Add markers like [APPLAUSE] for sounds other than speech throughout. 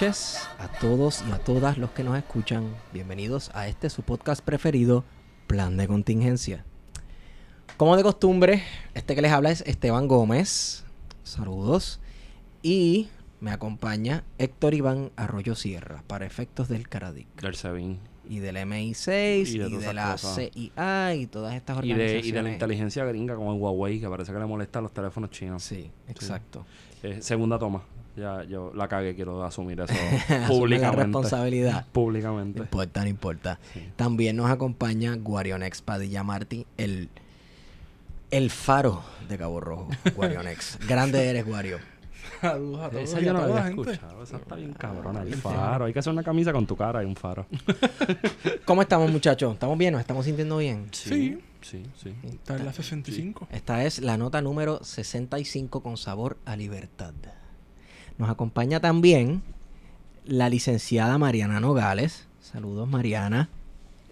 Noches a todos y a todas los que nos escuchan. Bienvenidos a este su podcast preferido, Plan de Contingencia. Como de costumbre, este que les habla es Esteban Gómez. Saludos. Y me acompaña Héctor Iván Arroyo Sierra para efectos del Caradic. Del SEBIN. Y del MI6 Y y de de, todas esas la cosas. CIA y todas estas Y de, organizaciones. y de la inteligencia gringa como el Huawei, que parece que le molesta a los teléfonos chinos. Sí, exacto. Eh, segunda toma. Ya yo la cagué, quiero asumir eso [LAUGHS] Asume la públicamente. responsabilidad. No Públicamente. importa, no importa. Sí. También nos acompaña Guarionex Padilla Martí, el, el faro de Cabo Rojo. Guarionex. [LAUGHS] Grande eres, Guario. Saludos a todos Esa yo no la había escuchado. Esa está bien cabrona. El faro. Hay que hacer una camisa con tu cara y un faro. [LAUGHS] ¿Cómo estamos, muchachos? ¿Estamos bien? ¿Nos estamos sintiendo bien? Sí. Sí, sí. Está en la 65. Esta es la nota número 65 con sabor a libertad. Nos acompaña también la licenciada Mariana Nogales. Saludos, Mariana.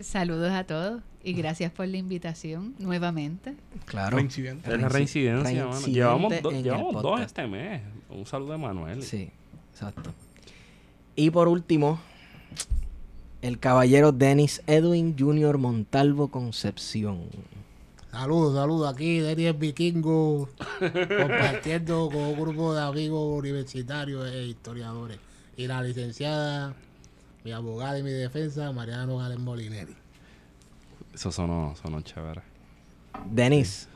Saludos a todos y gracias por la invitación nuevamente. Claro. Reincidente. Es la reincidencia, Llevamos, do- llevamos dos este mes. Un saludo de Manuel. Sí, exacto. Y por último, el caballero Dennis Edwin Jr. Montalvo Concepción. Saludos, saludos. Aquí Denis el Vikingo [LAUGHS] compartiendo con un grupo de amigos universitarios e historiadores. Y la licenciada, mi abogada y mi defensa, Mariana Nogales Molineri. Eso sonó, sonó chévere. Dennis,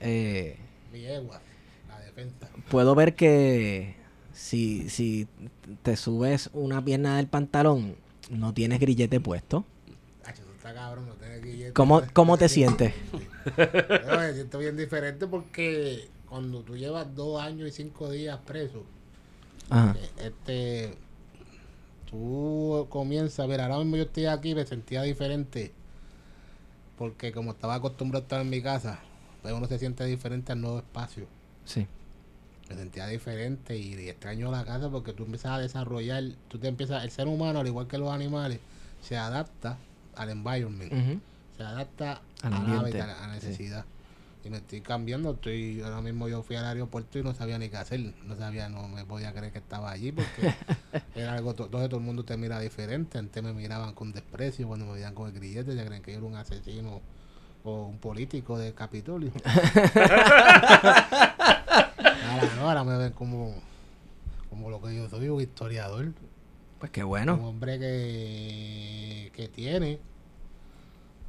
eh, Mi egua, la defensa. puedo ver que si, si te subes una pierna del pantalón, no tienes grillete puesto. Está cabrón, no tiene que ¿Cómo, cómo te sientes? [LAUGHS] Me siento bien diferente porque cuando tú llevas dos años y cinco días preso, Ajá. este tú comienzas, mira, ahora mismo yo estoy aquí me sentía diferente porque como estaba acostumbrado a estar en mi casa, pues uno se siente diferente al nuevo espacio. Sí. Me sentía diferente y, y extraño la casa porque tú empiezas a desarrollar, tú te empiezas, el ser humano, al igual que los animales, se adapta al environment, se adapta Al hábitat, a la sí. necesidad. Y me estoy cambiando, estoy, ahora mismo yo fui al aeropuerto y no sabía ni qué hacer, no sabía, no me podía creer que estaba allí porque [LAUGHS] era algo, to- todo, todo el mundo te mira diferente, antes me miraban con desprecio, cuando me veían con el grillete, ya creen que yo era un asesino o un político de Capitolio. [LAUGHS] ahora no, ahora me ven como, como lo que yo soy, un historiador. Pues qué Un bueno. hombre que, que tiene,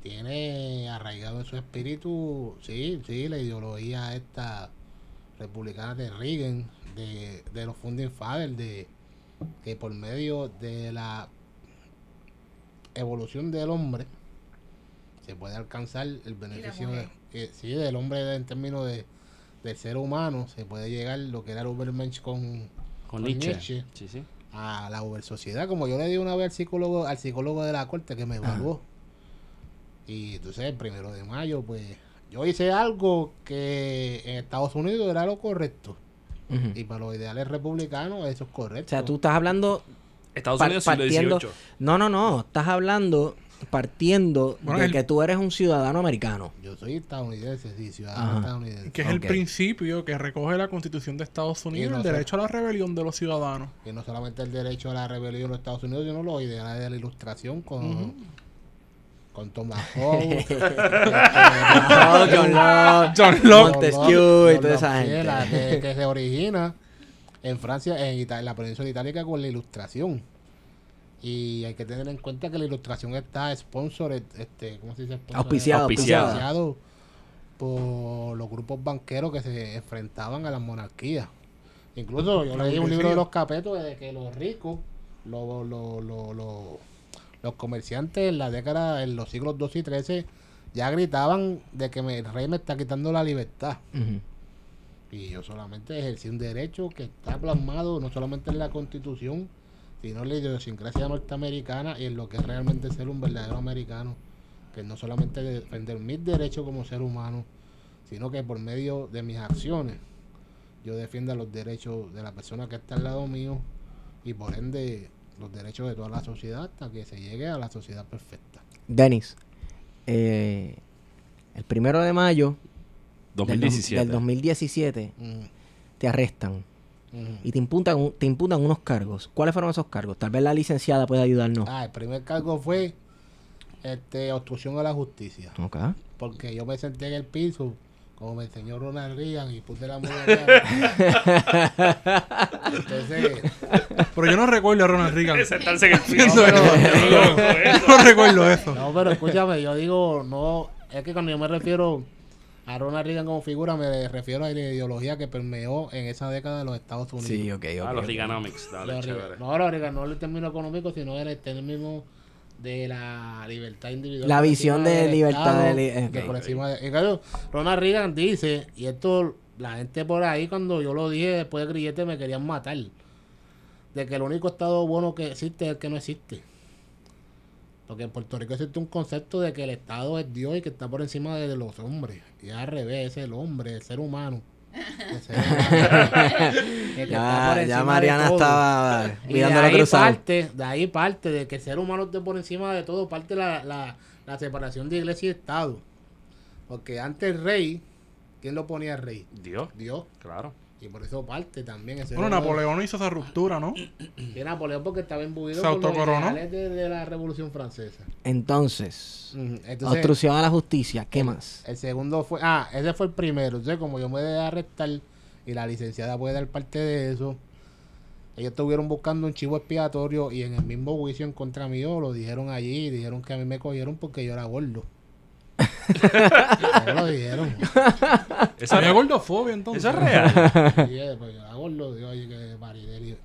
tiene arraigado en su espíritu, sí, sí, la ideología esta republicana de Reagan, de, de los Founding Fathers, de que por medio de la evolución del hombre se puede alcanzar el beneficio de, eh, sí, del hombre en términos de del ser humano, se puede llegar lo que era el Ubermensch con, Con Con Nietzsche. Nietzsche. Sí, sí. a la Uber Sociedad, como yo le di una vez al psicólogo, al psicólogo de la corte que me evaluó. Y entonces el primero de mayo, pues, yo hice algo que en Estados Unidos era lo correcto. Y para los ideales republicanos eso es correcto. O sea, tú estás hablando Estados Unidos siglo partiendo- XVIII. No, no, no. Estás hablando partiendo Bueno, de el- que tú eres un ciudadano americano. Yo soy estadounidense, sí, ciudadano Ajá. estadounidense. Que es el principio que recoge la Constitución de Estados Unidos, no el derecho a la rebelión de los ciudadanos. Que no solamente el derecho a la rebelión en los Estados Unidos, sino los ideales de la ilustración con, con. Oh, [LAUGHS] John Locke, John Locke. Montesquieu y toda esa la gente. que, que se origina en Francia, en, Ita- en la península itálica con la ilustración. Y hay que tener en cuenta que la ilustración está sponsor, este, ¿cómo se dice? Sponsor? Auspiciado, Auspiciado. auspiciado. por los grupos banqueros que se enfrentaban a las monarquías. Incluso yo leí un libro de los capetos de que los ricos, los, los, los, los, los comerciantes en la década, en los siglos 12 y 13, ya gritaban de que me- el rey me está quitando la libertad. Y yo solamente ejercí un derecho que está plasmado no solamente en la constitución, sino en la idiosincrasia norteamericana y en lo que es realmente ser un verdadero americano. Que no solamente defender mis derechos como ser humano, sino que por medio de mis acciones yo defienda los derechos de la persona que está al lado mío y por ende los derechos de toda la sociedad hasta que se llegue a la sociedad perfecta. Denis, eh, el primero de mayo del dos- 2017. del 2017 Mm. te arrestan Ujú. y te imputan, te imputan unos cargos. ¿Cuáles fueron esos cargos? Tal vez la licenciada puede ayudarnos. Ah, el primer cargo fue este, obstrucción a la justicia. Porque yo me senté en el piso, como me enseñó Ronald Reagan, y puse la acá. Entonces, Pero yo no recuerdo a Ronald Reagan. Sentarse en el piso. No, pero- Yo no recuerdo eso. no, pero escúchame, yo digo, no, es que cuando yo me refiero a Ronald Reagan como figura, me refiero a la ideología que permeó en esa década de los Estados Unidos. Sí, ok, ok. Ah, los. Reaganomics. Dale, Los chévere. Reagan- no, los Reagan, no el término económico, sino el término de la libertad individual. La visión de libertad Estado, de li- eh, por encima de- en cambio, Ronald Reagan dice, y esto la gente por ahí cuando yo lo dije después de Grillete me querían matar, de que el único estado bueno que existe es el que no existe. Porque en Puerto Rico existe un concepto de que el Estado es Dios y que está por encima de los hombres. Y al revés, es el hombre, el ser humano. [LAUGHS] Ya, ya Mariana estaba mirándolo ahí cruzado. parte, de ahí parte, de que el ser humano esté por encima de todo, parte la, la, la separación de iglesia y Estado. Porque antes el rey, ¿quién lo ponía el rey? Dios, Dios. claro. Y por eso parte también ese Bueno, Napoleón hizo esa ruptura, ¿no? [CLEARS THROAT] Y Napoleón porque estaba imbuido Se por los autocoronó. ideales de, de la Revolución Francesa. Entonces, obstrucción a la justicia. ¿Qué más? el segundo fue, ah, ese fue el primero. Entonces, como yo me dejé arrestar y la licenciada puede dar parte de eso, ellos estuvieron buscando un chivo expiatorio y en el mismo juicio en contra mío lo dijeron allí dijeron que a mí me cogieron porque yo era gordo. Eso lo dijeron. Había es, gordofobia entonces. eso es real. Eh, pues yo era gordo, digo, oye, que Marideli.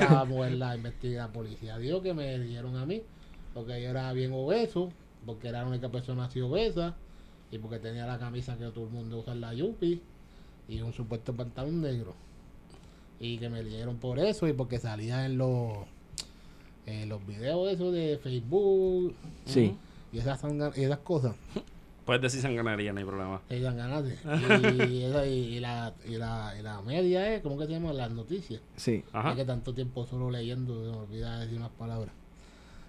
La, pues, la investiga la policía dijo que me dieron a mí porque yo era bien obeso, porque era la única persona así obesa y porque tenía la camisa que todo el mundo usa en la Yupi y un supuesto pantalón negro. Y que me dieron por eso y porque salía en los en los videos esos de Facebook Sí. Y esas, y esas cosas. Puedes decir sanganería, no hay problema. [LAUGHS] Y, y, y la, y, la, y la media es, ¿cómo que se llama? Las noticias. Sí. Ajá. Es que tanto tiempo solo leyendo, se me olvida decir unas palabras.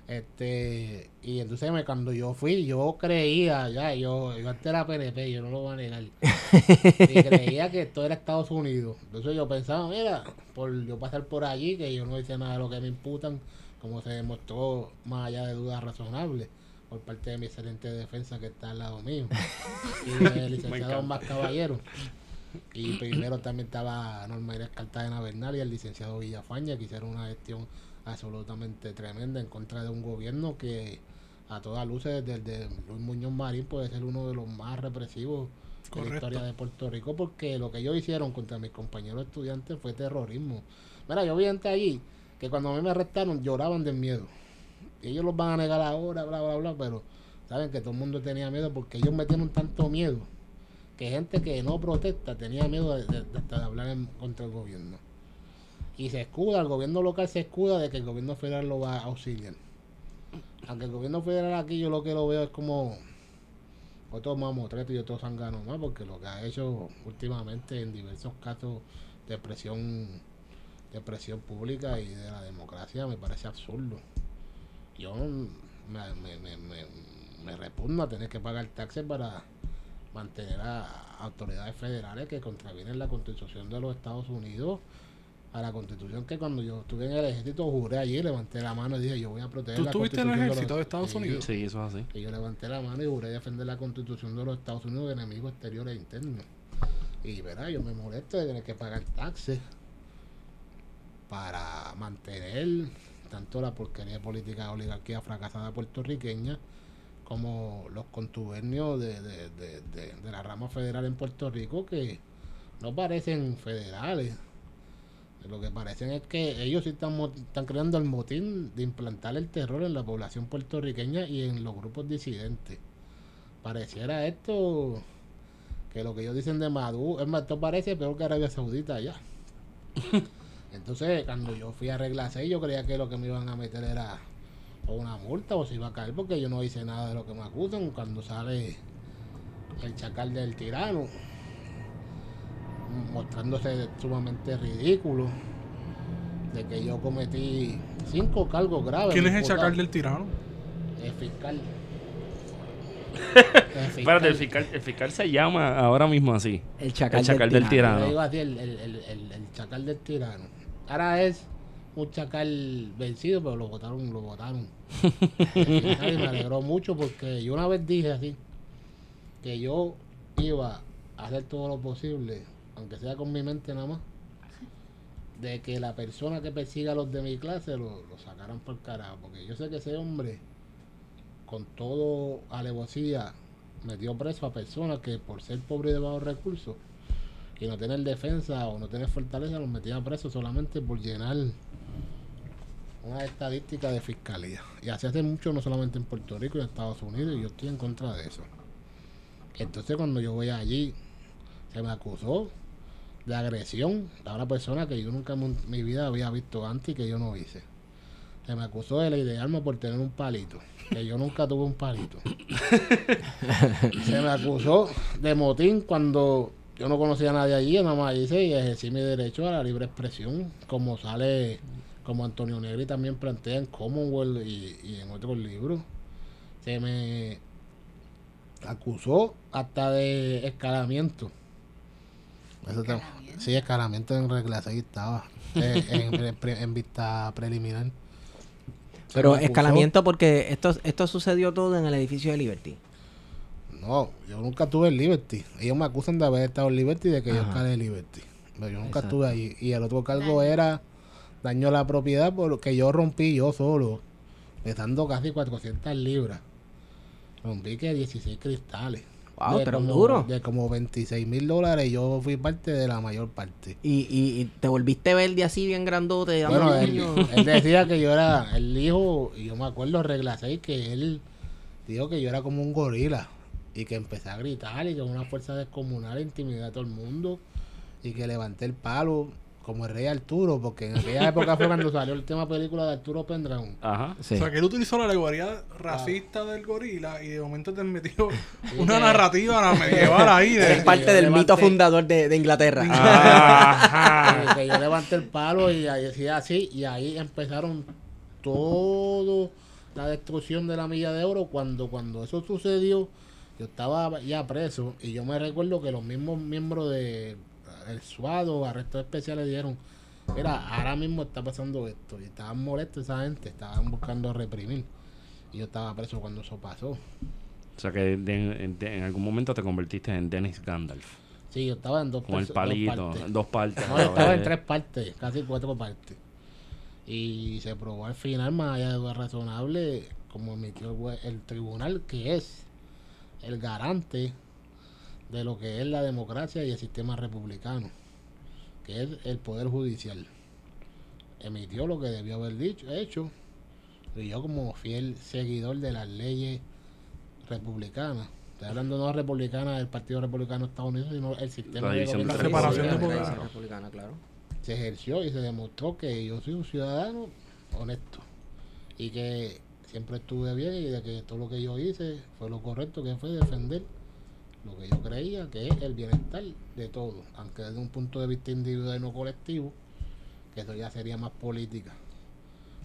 Este, y entonces me, cuando yo fui, yo creía, ya, yo, yo antes era PNP, yo no lo voy a negar. [LAUGHS] y creía que esto era Estados Unidos. Entonces yo pensaba, mira, por yo pasar por allí, que yo no hice nada de lo que me imputan, como se demostró más allá de dudas razonables por parte de mi excelente defensa que está al lado mío. [LAUGHS] Y del licenciado. Más Caballero. Y primero también estaba Norma Cartagena Bernal y el licenciado Villafaña, que hicieron una gestión absolutamente tremenda en contra de un gobierno que a todas luces desde Luis Muñoz Marín puede ser uno de los más represivos de la Correcto. historia de Puerto Rico porque lo que ellos hicieron contra mis compañeros estudiantes fue terrorismo. Mira, yo vi gente allí que cuando a mí me arrestaron lloraban de miedo. Ellos los van a negar ahora, bla, bla, bla, pero saben que todo el mundo tenía miedo porque ellos metieron tanto miedo que gente que no protesta tenía miedo de, de- de hablar en- contra el gobierno. Y se escuda, el gobierno local se escuda de que el gobierno federal lo va a auxiliar. Aunque el gobierno federal aquí yo lo que lo veo es como otros mamotretos y otros zánganos más, porque lo que ha hecho últimamente en diversos casos de presión, de presión pública y de la democracia me parece absurdo. Yo me, me, me, me, me repugna tener que pagar taxes para mantener a autoridades federales que contravienen la constitución de los Estados Unidos a la constitución que cuando yo estuve en el ejército juré allí, levanté la mano y dije yo voy a proteger ¿Tú la estuviste en el constitución ejército los- de Estados Sí, Unidos? Sí, eso es así. y yo levanté la mano y juré defender la constitución de los Estados Unidos de enemigos exteriores e internos. Y verá, yo me molesto de tener que pagar taxes para mantener tanto la porquería política oligarquía fracasada puertorriqueña como los contubernios de, de, de, la rama federal en Puerto Rico que no parecen federales. Lo que parecen es que ellos sí están, están creando el motín de implantar el terror en la población puertorriqueña y en los grupos disidentes. Pareciera esto que lo que ellos dicen de Maduro, es más, esto parece peor que Arabia Saudita allá. [LAUGHS] Entonces, cuando yo fui a regla 6, yo creía que lo que me iban a meter era o una multa o se iba a caer porque yo no hice nada de lo que me acusan cuando sale el chacal del tirano mostrándose sumamente ridículo de que yo cometí cinco cargos graves. ¿Quién es el chacal del tirano? El fiscal. Espérate, el fiscal, el fiscal se llama ahora mismo así. El chacal, El chacal del tirano. Yo tirano. digo así, el, el, el, el, el chacal del tirano. Ahora es un chacal vencido, pero lo votaron, lo votaron. [LAUGHS] Y me alegró mucho porque yo una vez dije así, que yo iba a hacer todo lo posible, aunque sea con mi mente nada más, de que la persona que persiga a los de mi clase lo, lo sacaran por carajo. Porque yo sé que ese hombre, con todo alevosía, metió preso a personas que por ser pobre y de bajos recursos y no tener defensa o no tener fortaleza, los metía preso solamente por llenar una estadística de fiscalía. Y así hace mucho, no solamente en Puerto Rico y en Estados Unidos, y yo estoy en contra de eso. Entonces, cuando yo voy allí, se me acusó de agresión a una persona que yo nunca en mi vida había visto antes y que yo no hice. Se me acusó de ley de armas por tener un palito, que yo nunca tuve un palito. [LAUGHS] se me acusó de motín cuando yo no conocía a nadie allí, nada más hice y ejercí mi derecho a la libre expresión, como sale, como Antonio Negri también plantea en Commonwealth y, y en otros libros. Se me acusó hasta de escalamiento. Eso te- sí, escalamiento en regla 6 estaba. eh, en, en pre- en vista preliminar. Pero escalamiento porque esto, esto sucedió todo en el edificio de Liberty. No, yo nunca estuve en Liberty. Ellos me acusan de haber estado en Liberty y de que yo escalé en Liberty. Pero yo nunca Exacto. estuve ahí. Y el otro cargo Daño. era daño a la propiedad porque yo rompí yo solo, pesando casi 400 libras. Rompí que 16 cristales. Wow, pero como, duro. De como 26 mil dólares yo fui parte de la mayor parte. Y, y, y te volviste verde así bien grandote. Bueno, él, [LAUGHS] [LAUGHS] decía que yo era, él dijo, y yo me acuerdo regla 6, que él dijo que yo era como un gorila y que empecé a gritar y que una fuerza descomunal intimidé a todo el mundo y que levanté el palo como el rey Arturo, porque en aquella [LAUGHS] época fue cuando salió el tema película de Arturo Pendragon. Ajá. Sí. O sea, que él utilizó la alegoría racista del gorila y de momento te metió una que- narrativa medieval [LAUGHS] ahí de... parte yo del levanté- mito fundador de, de Inglaterra. Ajá. Que yo levanté el palo y ahí decía así, y ahí empezaron todo la destrucción de la milla de oro. Cuando, cuando eso sucedió, yo estaba ya preso y yo me recuerdo que los mismos miembros de el SWAT o arrestos especiales dijeron, mira, ahora mismo está pasando esto. Y estaban molestos esa gente, estaban buscando reprimir. Y yo estaba preso cuando eso pasó. O sea que de- de- en algún momento te convertiste en Dennis Gandalf. Sí, yo estaba en dos, Con el perso- dos palito, partes. dos partes. No, yo estaba en tres partes, casi cuatro partes. Y se probó al final, más allá de duda razonable, como emitió el, el tribunal, que es el garante de lo que es la democracia y el sistema republicano, que es el poder judicial. Emitió lo que debió haber dicho, hecho, y yo como fiel seguidor de las leyes republicanas, estoy hablando no republicana del Partido Republicano de Estados Unidos, sino el sistema La de La separación republicana, republicana, claro. se ejerció y se demostró que yo soy un ciudadano honesto y que siempre estuve bien y de que todo lo que yo hice fue lo correcto que fue defender lo que yo creía que es el bienestar de todos, aunque desde un punto de vista individual y no colectivo, que eso ya sería más política,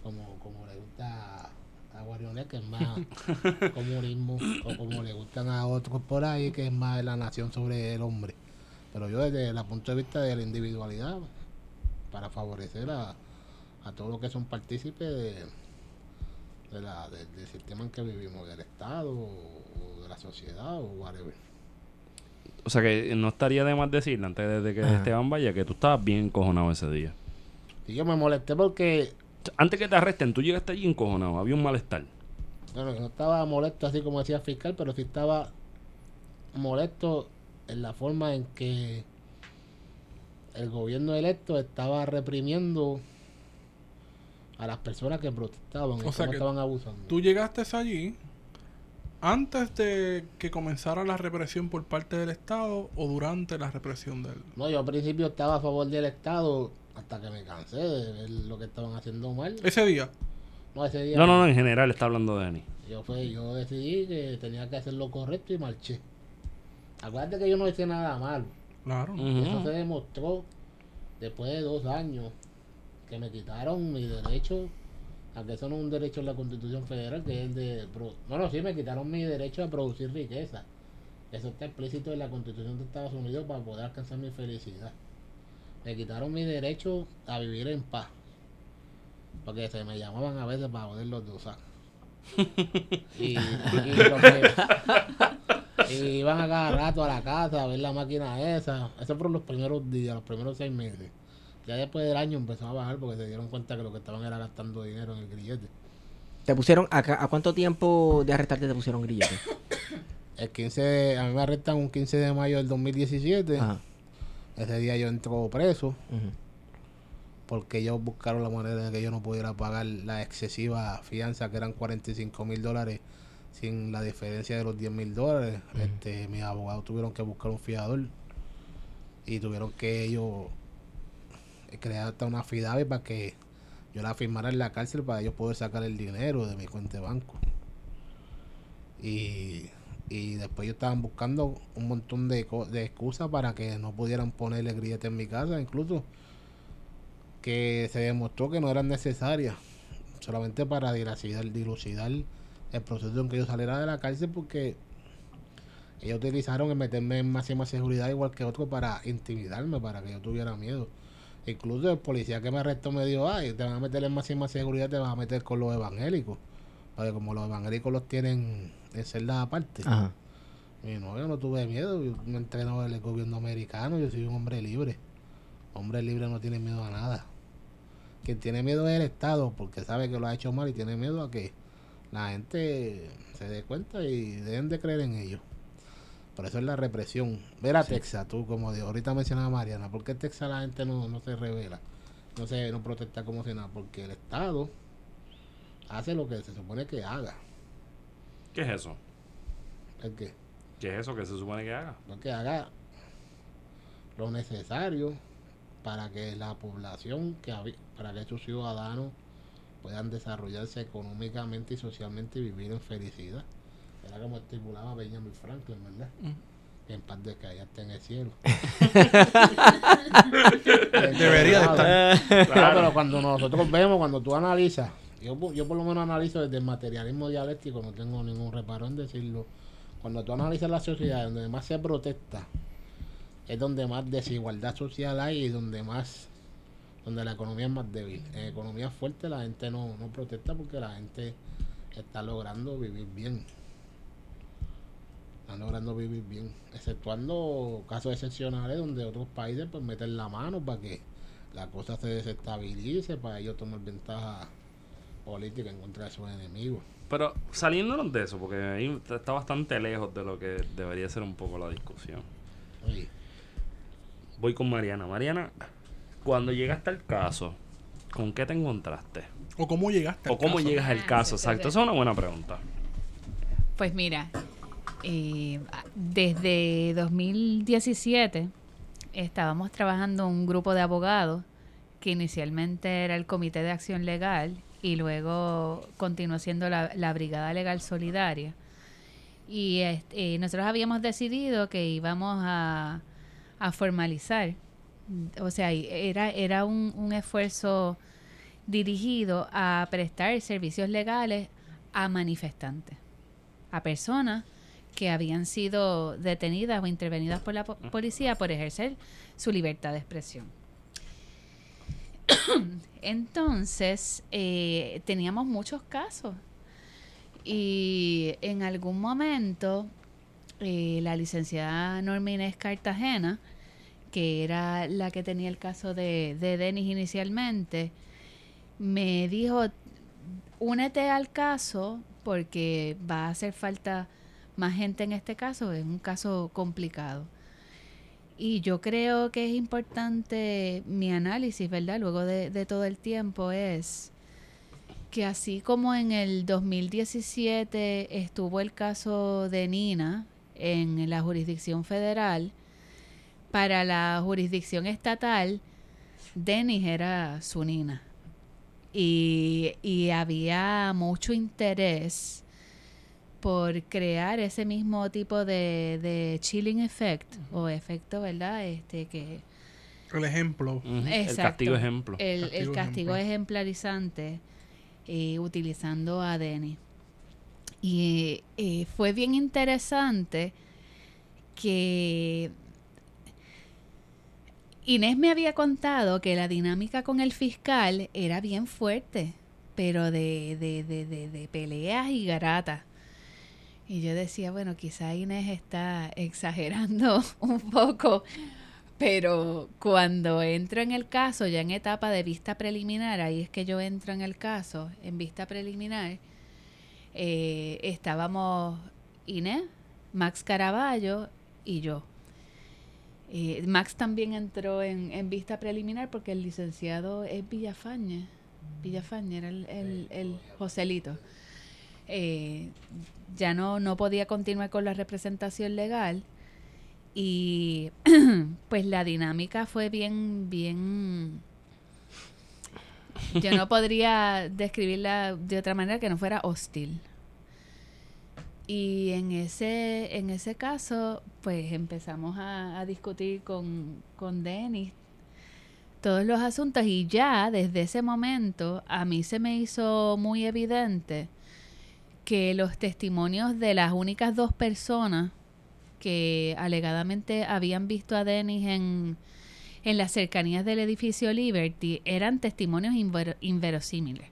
como, como le gusta a Guarionet, que es más [LAUGHS] comunismo, o como le gustan a otros por ahí, que es más la nación sobre el hombre. Pero yo desde el punto de vista de la individualidad, para favorecer a, a todos los que son partícipes de, de la, de- del sistema en que vivimos, del Estado o de la sociedad o whatever. O sea que no estaría de más decirle antes de, de que Ajá. Esteban vaya que tú estabas bien encojonado ese día. Y yo me molesté porque, sea, Antes que te arresten, tú llegaste allí encojonado, había un malestar. bueno, yo no estaba molesto así como decía el fiscal, pero sí estaba molesto en la forma en que el gobierno electo estaba reprimiendo a las personas que protestaban y O sea cómo que estaban abusando. Tú llegaste allí antes de que comenzara la represión por parte del Estado o durante la represión del... No, yo al principio estaba a favor del Estado hasta que me cansé de ver lo que estaban haciendo mal. Ese día. No, ese día No, no, no, en general está hablando de Denis. yo, fue, yo decidí que tenía que hacer lo correcto y marché. Acuérdate que yo no hice nada malo. Claro. Ujú. Eso se demostró después de dos años que me quitaron mi derecho Aunque eso no es un derecho en la Constitución Federal, que es el de... Bueno, sí, me quitaron mi derecho a producir riqueza. Eso está explícito en la Constitución de Estados Unidos para poder alcanzar mi felicidad. Me quitaron mi derecho a vivir en paz. Porque se me llamaban a veces para poderlos de usar. y, y lo que- [LAUGHS] y iban a cada rato a la casa a ver la máquina esa. Eso fueron los primeros días, los primeros seis meses. Ya después del año empezó a bajar porque se dieron cuenta que lo que estaban era gastando dinero en el grillete. ¿Te pusieron, a, a cuánto tiempo de arrestarte te pusieron grillete? [COUGHS] El 15 de- a mí me arrestan un 15 de mayo del 2017. Ajá. Ese día yo entro preso porque ellos buscaron la manera de que yo no pudiera pagar la excesiva fianza que eran 45 mil dólares sin la diferencia de los 10 mil dólares. este, mis abogados tuvieron que buscar un fiador y tuvieron que ellos crear hasta una FIDAVI para que yo la firmara en la cárcel para ellos poder sacar el dinero de mi cuenta de banco. Y, y después ellos estaban buscando un montón de, de excusas para que no pudieran ponerle grillete en mi casa, incluso que se demostró que no eran necesarias, solamente para dilucidar, dilucidar el proceso en que yo saliera de la cárcel porque ellos utilizaron el meterme en máxima seguridad igual que otros para intimidarme, para que yo tuviera miedo. Incluso el policía que me arrestó me dijo, ay, te van a meter en máxima seguridad, te vas a meter con los evangélicos. Porque como los evangélicos los tienen en celdas aparte. Ajá. Y no, tuve miedo, yo me entreno en el gobierno americano, yo soy un hombre libre. Hombre libre no tiene miedo a nada. Quien tiene miedo es el Estado, porque sabe que lo ha hecho mal y tiene miedo a que la gente se dé cuenta y deben de creer en ellos. Por eso es la represión. Ver a Texas, tú, como de, ahorita mencionaba Mariana, ¿por qué Texas la gente no, no se revela? No se no protesta como si nada, porque el Estado hace lo que se supone que haga. ¿Qué es eso? ¿El qué? ¿Qué es eso que se supone que haga? lo que haga lo necesario para que la población, que para que sus ciudadanos puedan desarrollarse económicamente y socialmente y vivir en felicidad. Era como estipulaba Benjamin Franklin, ¿verdad? Que en paz de que allá esté en el cielo. [LAUGHS] [LAUGHS] Debería de estar. No, pero cuando nosotros vemos, cuando tú analizas, yo, por- yo por lo menos analizo desde el materialismo dialéctico, no tengo ningún reparo en decirlo. Cuando tú analizas la sociedad, donde más se protesta, es donde más desigualdad social hay y donde más, donde la economía es más débil. En economía fuerte la gente no, no protesta porque la gente está logrando vivir bien. Están logrando vivir bien, exceptuando casos excepcionales donde otros países pues meten la mano para que la cosa se desestabilice, para ellos tomar ventaja política en contra de sus enemigos. Pero saliéndonos de eso, porque ahí está bastante lejos de lo que debería ser un poco la discusión. Voy con Mariana. Mariana, cuando llegaste al caso, ¿con qué te encontraste? ¿O cómo llegaste? al ¿O cómo caso? llegas al Ah, caso? Exacto, esa es una buena pregunta. Pues mira, eh, desde 2017 estábamos trabajando un grupo de abogados que inicialmente era el Comité de Acción Legal y luego continuó siendo la, Brigada Legal Solidaria. Y eh, nosotros habíamos decidido que íbamos a, formalizar, o sea, era, era un esfuerzo dirigido a prestar servicios legales a manifestantes, a personas que habían sido detenidas o intervenidas por la po- policía por ejercer su libertad de expresión. [COUGHS] Entonces, eh, teníamos muchos casos y en algún momento eh, la licenciada Norma Inés Cartagena, que era la que tenía el caso de, de Denis inicialmente, me dijo, únete al caso porque va a hacer falta más gente en este caso, es un caso complicado. Y yo creo que es importante mi análisis, ¿verdad? Luego de, todo el tiempo es que así como en el 2017 estuvo el caso de Nina en la jurisdicción federal, para la jurisdicción estatal, Denis era su Nina. Y, y había mucho interés por crear ese mismo tipo de, de chilling effect o efecto, ¿verdad? Este que El ejemplo. El Exacto. castigo ejemplo. el, el Castigo castigo ejemplar. ejemplarizante eh, utilizando a Denny. Y eh, fue bien interesante que Inés me había contado que la dinámica con el fiscal era bien fuerte, pero de, de, de, de, de peleas y garatas. Y yo decía, bueno, quizá Inés está exagerando [LAUGHS] un poco, pero cuando entro en el caso, ya en etapa de vista preliminar, ahí es que yo entro en el caso, en vista preliminar, eh, estábamos Inés, Max Caraballo y yo. Eh, Max también entró en, en vista preliminar porque el licenciado es Villafañe. Villafañe era el, el, el Joselito. Eh, ya no, no podía continuar con la representación legal y [CLEARS THROAT] pues la dinámica fue bien, bien... Yo no podría describirla de otra manera que no fuera hostil. Y en ese, en ese caso, pues empezamos a, a discutir con, con Denis todos los asuntos y ya desde ese momento a mí se me hizo muy evidente que los testimonios de las únicas dos personas que alegadamente habían visto a Denis en, en las cercanías del edificio Liberty eran testimonios inver- inverosímiles.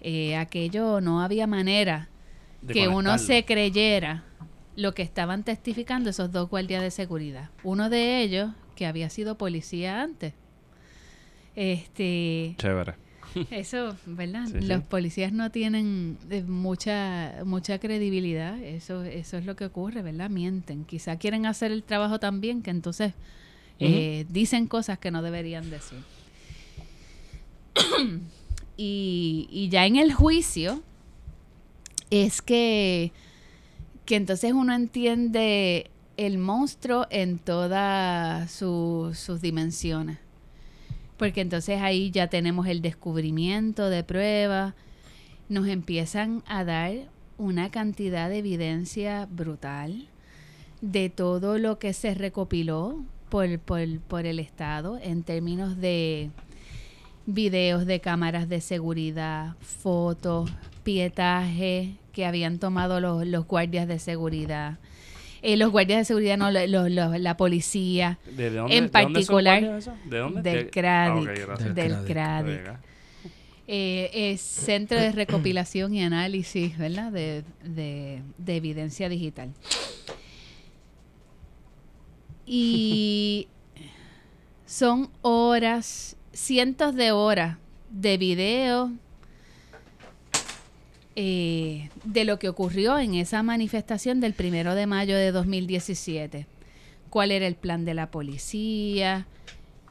Eh, aquello no había manera De que uno se creyera lo que estaban testificando esos dos guardias de seguridad. Uno de ellos, que había sido policía antes. Este, Chévere. [LAUGHS] eso, ¿verdad? Sí, sí. Los policías no tienen eh, mucha mucha credibilidad. Eso eso es lo que ocurre, ¿verdad? Mienten. Quizá quieren hacer el trabajo tan bien que entonces eh, dicen cosas que no deberían decir. [COUGHS] y, y ya en el juicio es que, que entonces uno entiende el monstruo en todas su- sus dimensiones. Porque entonces ahí ya tenemos el descubrimiento de pruebas, nos empiezan a dar una cantidad de evidencia brutal de todo lo que se recopiló por, por, por el Estado en términos de videos de cámaras de seguridad, fotos, pietaje que habían tomado los, los guardias de seguridad. Eh, los guardias de seguridad, no, lo- lo- lo- la policía, ¿De dónde, En de dónde son particular, guardias esos? ¿De dónde? del De- CRADIC, Ah, ok, gracias. Del del CRADIC. Eh, es Centro de Recopilación y Análisis, ¿verdad? De, de- de evidencia digital. Y son horas, cientos de horas de video eh, de lo que ocurrió en esa manifestación del primero de mayo de 2017. ¿Cuál era el plan de la policía?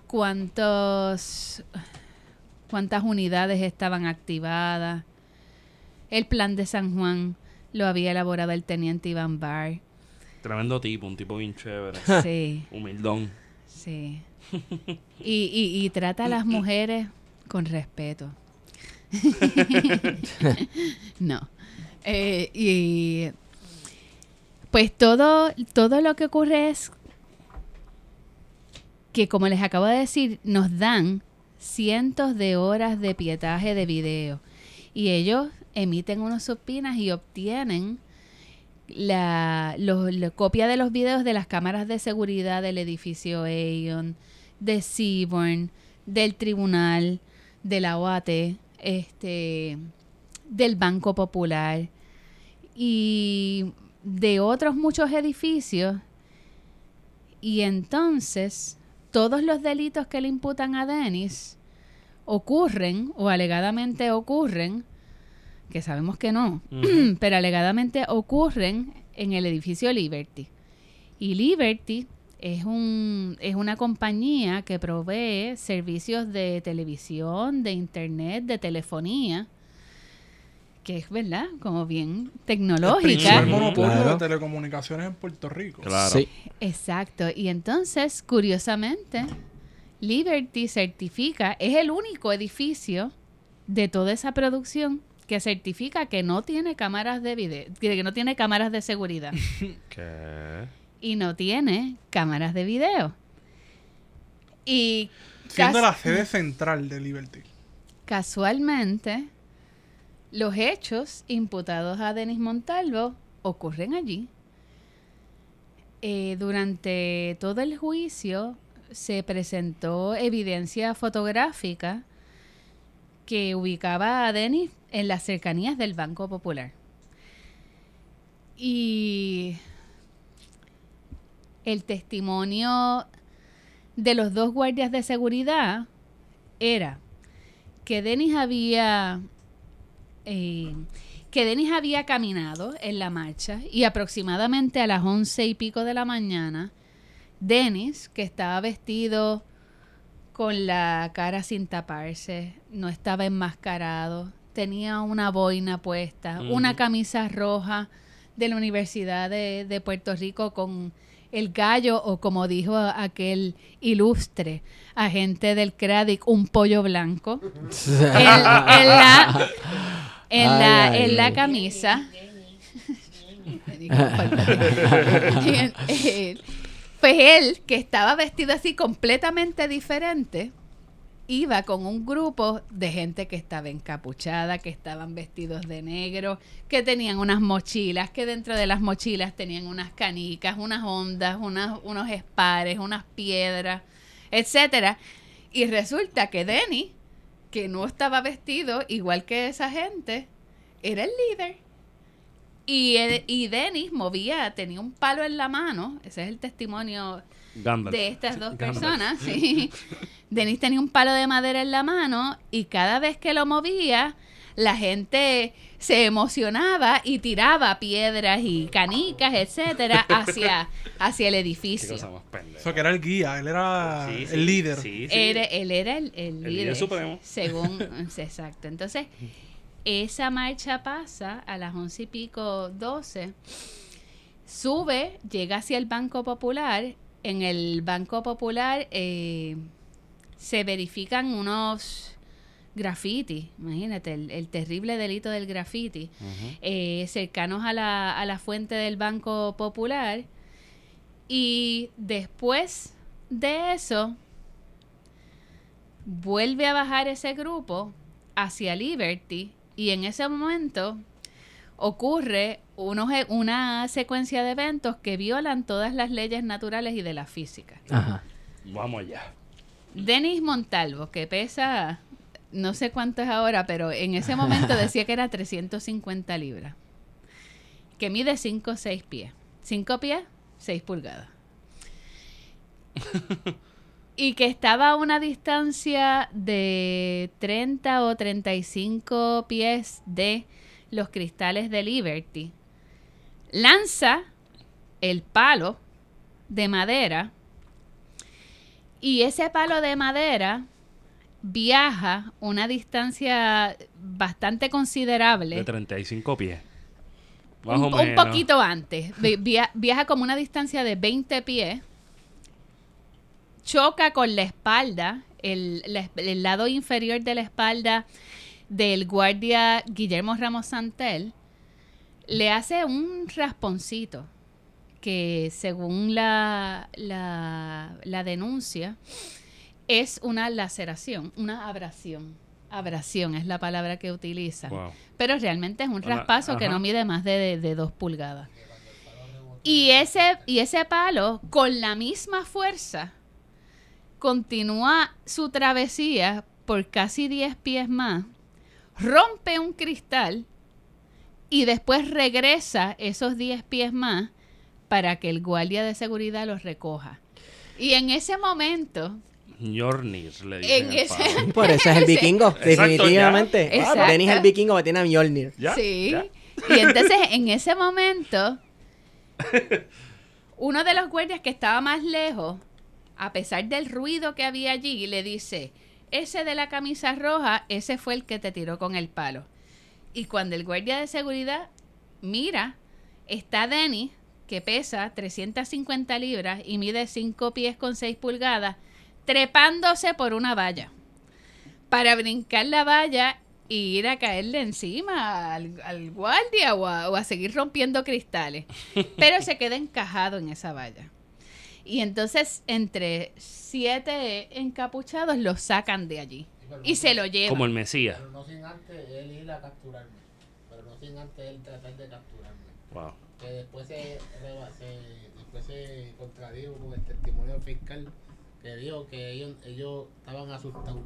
¿Cuántos cuántas unidades estaban activadas. El plan de San Juan lo había elaborado el teniente Iván Barr. Tremendo tipo, un tipo bien chévere. Sí, Humildón. sí. Y, y, y trata a las mujeres con respeto. [LAUGHS] no. Eh, y pues todo, todo lo que ocurre es que, como les acabo de decir, nos dan cientos de horas de pietaje de video. Y ellos emiten unos supinas y obtienen la, los- copia de los videos de las cámaras de seguridad del edificio Aeon, de Seaborn, del tribunal, de la OAT, este, del Banco Popular y de otros muchos edificios. Y entonces, todos los delitos que le imputan a Dennis ocurren, o alegadamente ocurren, que sabemos que no, [CLEARS THROAT] pero alegadamente ocurren en el edificio Liberty. Y Liberty es, un, es una compañía que provee servicios de televisión, de internet, de telefonía, que es verdad, como bien tecnológica. Ujú. monopolio Claro. de telecomunicaciones en Puerto Rico. Claro. Sí. Exacto. Y entonces, curiosamente, Liberty certifica, es el único edificio de toda esa producción que certifica que no tiene cámaras de video, que no tiene cámaras de seguridad [LAUGHS] ¿Qué? Y no tiene cámaras de video. Y Siendo la sede central de Liberty. casualmente, los hechos imputados a Denis Montalvo ocurren allí. Eh, durante todo el juicio se presentó evidencia fotográfica que ubicaba a Denis en las cercanías del Banco Popular. Y el testimonio de los dos guardias de seguridad era que Denis había eh, que Denis había caminado en la marcha y aproximadamente a las once y pico de la mañana, Denis, que estaba vestido con la cara sin taparse, no estaba enmascarado, tenía una boina puesta, una camisa roja de la Universidad de, de Puerto Rico con el gallo o como dijo aquel ilustre agente del CRADIC, un pollo blanco [LAUGHS] en, en la, en, Ay, la, ay, en la camisa. [LAUGHS] [LAUGHS] Eh, pues él, que estaba vestido así completamente diferente, iba con un grupo de gente que estaba encapuchada, que estaban vestidos de negro, que tenían unas mochilas, que dentro de las mochilas tenían unas canicas, unas ondas, unas, unos espares, unas piedras, etcétera. Y resulta que Denny, que no estaba vestido igual que esa gente, era el líder. Y, el- y Dennis movía, tenía un palo en la mano, ese es el testimonio Gandalf. de estas dos Gandalf. personas. [LAUGHS] Sí. Denis tenía un palo de madera en la mano y cada vez que lo movía, la gente se emocionaba y tiraba piedras y canicas, etcétera, [LAUGHS] hacia, hacia el edificio. Eso que era el guía, él era Sí, sí, el líder. Sí, sí. Era- él era el, el líder, líder supremo. [LAUGHS] Según, exacto. Entonces, esa marcha pasa a las once y pico, doce. Sube, llega hacia el Banco Popular. En el Banco Popular eh, se verifican unos graffiti, imagínate, el, el terrible delito del graffiti, eh, cercanos a la, a la fuente del Banco Popular. Y después de eso, vuelve a bajar ese grupo hacia Liberty y en ese momento ocurre unos una secuencia de eventos que violan todas las leyes naturales y de la física. Ajá. Vamos allá. Denis Montalvo, que pesa no sé cuánto es ahora, pero en ese [LAUGHS] momento decía que era 350 libras. Que mide 5 o 6 pies. 5 pies, 6 pulgadas. [LAUGHS] y que estaba a una distancia de 30 o 35 pies de los cristales de Liberty. Lanza el palo de madera y ese palo de madera viaja una distancia bastante considerable. De 35 pies. Más un, o un poquito antes. Vi- via- viaja como una distancia de 20 pies. Choca con la espalda, el, la- el lado inferior de la espalda del guardia Guillermo Ramos Santel. Le hace un rasponcito que según la, la, la denuncia es una laceración, una abrasión. Abrasión es la palabra que utiliza. Wow. Pero realmente es un raspazo que no mide más de, de, de dos pulgadas. Y ese, y ese palo, con la misma fuerza, continúa su travesía por casi 10 pies más, rompe un cristal y después regresa esos 10 pies más para que el guardia de seguridad los recoja. Y en ese momento, Mjolnir, le dicen En ese-. [LAUGHS] Por eso es el vikingo, definitivamente. Denis el vikingo que tiene a Mjolnir. ¿Ya? Sí. ¿Ya? Y entonces en ese momento, [LAUGHS] uno de los guardias que estaba más lejos, a pesar del ruido que había allí, le dice, ese de la camisa roja, ese fue el que te tiró con el palo. Y cuando el guardia de seguridad mira, está Denny, que pesa 350 libras y mide 5 pies con 6 pulgadas, trepándose por una valla para brincar la valla y ir a caerle encima al, al guardia o a, o a seguir rompiendo cristales. [LAUGHS] Pero se queda encajado en esa valla. Y entonces entre siete encapuchados los sacan de allí. y no se lo lleva. Como el Mesías. Pero no sin antes él ir a capturarme. Pero no sin antes él tratar de capturarme. Wow. Que después se, reba- se- después se contradijo con el testimonio fiscal que dijo que ellos, ellos estaban asustados.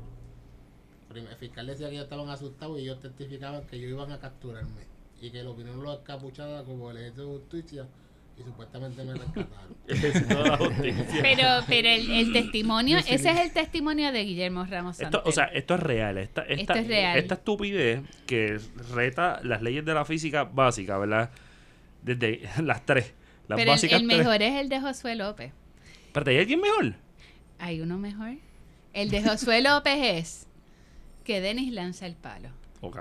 El fiscal decía que ellos estaban asustados y ellos testificaban que ellos iban a capturarme. Y que lo vinieron los capuchados como el ejército de justicia y supuestamente me rescataron. [LAUGHS] Pero, pero el, el testimonio, sí ese es el testimonio de Guillermo Ramos Esto, Santel. o sea, esto es real. Esta, esta, Esto es real. Esta estupidez que reta las leyes de la física básica, ¿verdad? Desde [LAUGHS] las tres. Las pero el, básicas el tres. mejor es el de Josué López. Espérate, ¿hay alguien mejor? ¿Hay uno mejor? El de Josué [LAUGHS] López es que Denis lanza el palo. Ok.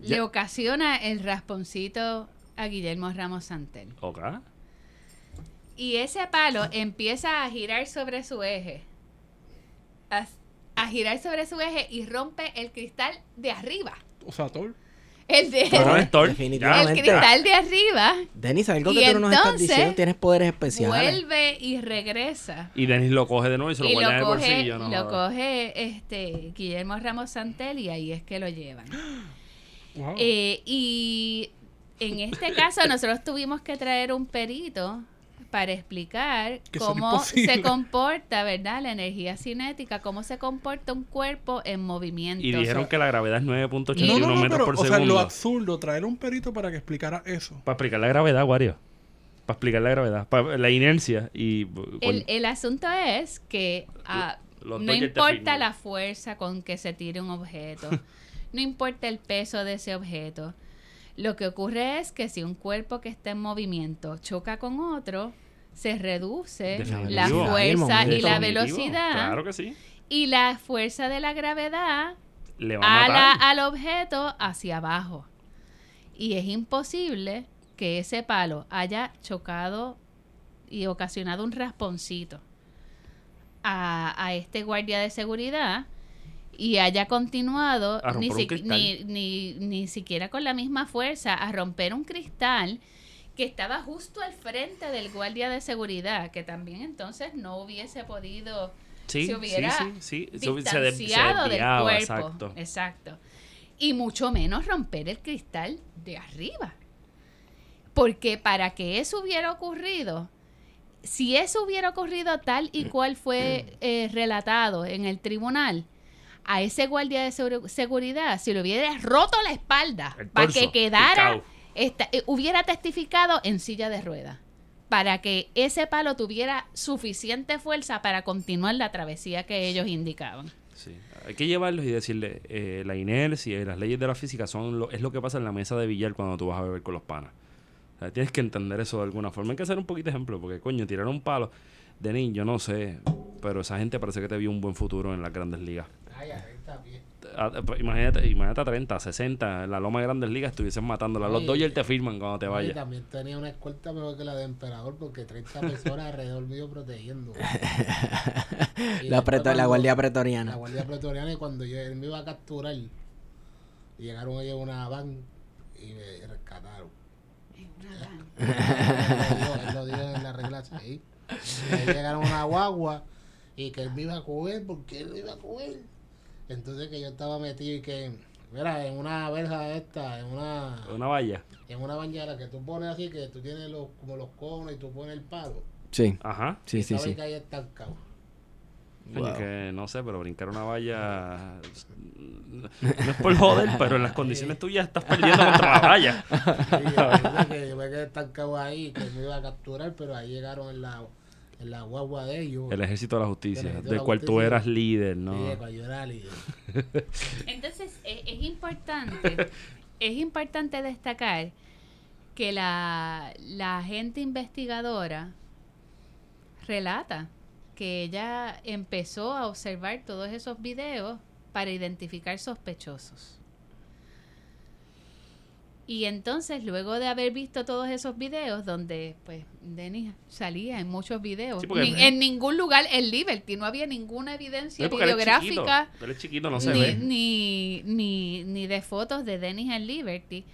Le Ya. ocasiona el rasponcito a Guillermo Ramos Santel. Ok. Y ese palo empieza a girar sobre su eje. A, a girar sobre su eje y rompe el cristal de arriba. O sea, Thor. El de no es Thor. el definitivamente. cristal de arriba Denis, algo Y que tú no nos estás entonces, diciendo, tienes poderes especiales. vuelve y regresa. Y Denis lo coge de nuevo y se lo y guarda en el lo coge, bolsillo. ¿no? lo coge este Guillermo Ramos Santel y ahí es que lo llevan. [GASPS] Wow. Eh, y en este caso nosotros tuvimos que traer un perito para explicar Que cómo se comporta, ¿verdad? La energía cinética, cómo se comporta un cuerpo en movimiento. Y dijeron que la gravedad es 9.81 no, no, no, metros pero, por o sea, segundo. lo absurdo, traer un perito para que explicara eso. Para explicar la gravedad, Wario. Para explicar la gravedad. Para la inercia. Y. el, el asunto es que ah, Los no importa la fuerza con que se tire un objeto, no importa el peso de ese objeto. Lo que ocurre es que si un cuerpo que está en movimiento choca con otro, se reduce la fuerza y la velocidad Claro que sí. y la fuerza de la gravedad Le va a a la- matar. al objeto hacia abajo. Y es imposible que ese palo haya chocado y ocasionado un rasponcito a, a este guardia de seguridad y haya continuado ni, si- ni, ni, ni siquiera con la misma fuerza a romper un cristal que estaba justo al frente del guardia de seguridad, que también entonces no hubiese podido Sí, se hubiera sí, sí, sí. Se, se de- se distanciado del desviaba, cuerpo. exacto. Exacto. Y mucho menos romper el cristal de arriba. Porque para que eso hubiera ocurrido, si eso hubiera ocurrido tal y cual fue eh, relatado en el tribunal, a ese guardia de seguro- seguridad se le hubiera roto la espalda para que quedara, esta- eh, hubiera testificado en silla de ruedas. Para que ese palo tuviera suficiente fuerza para continuar la travesía que ellos indicaban. Sí. Hay que llevarlos y decirle, eh, la inercia y las leyes de la física son lo, es lo que pasa en la mesa de billar cuando tú vas a beber con los panas. O sea, tienes que entender eso de alguna forma. Hay que hacer un poquito de ejemplo, porque coño, tirar un palo. Denis, yo no sé, pero esa gente parece que te vio un buen futuro en las grandes ligas. Ay, a 30 pies. A- a- imagínate, imagínate a 30, 60, en la loma de grandes ligas estuviesen matándola. Los Dodgers te firman cuando te Y vayas. también tenía una escolta mejor que la de Emperador porque 30 personas alrededor mío protegiendo. [LAUGHS] La, preto- la guardia La pretoriana. guardia pretoriana y cuando yo, él me iba a capturar, llegaron ellos en una van y me rescataron. Él lo dijo- él lo dijo en la regla 6. Y ahí llegaron a una guagua y que él me iba a coger porque él me iba a coger. Entonces que yo estaba metido y que, mira, en una verja esta, en una Una valla. en una bañera que tú pones así, que tú tienes los, como los conos y tú pones el palo. Sí, Ajá. sí, sí, sí. que ahí estancado. Coño, Wow. que no sé, pero brincar una valla. No es por joder, pero en las condiciones tuyas estás perdiendo contra la valla. Sí, entonces que yo me quedé estancado ahí, que me iba a capturar, pero ahí llegaron en la, en la guagua de ellos. El ejército de la justicia, de la cual tú justicia. eras líder, Sí, ¿no? cuando yo era líder. [LAUGHS] Entonces, e- es, importante, es importante destacar que la, la gente investigadora relata que ella empezó a observar todos esos videos para identificar sospechosos. Y entonces, luego de haber visto todos esos videos, donde pues Denis salía en muchos videos, Sí, porque- ni- en ningún lugar en Liberty no había ninguna evidencia Sí, porque él es videográfica chiquito, Él es chiquito, no se ni, ni, ni, ni de fotos de Dennis en Liberty.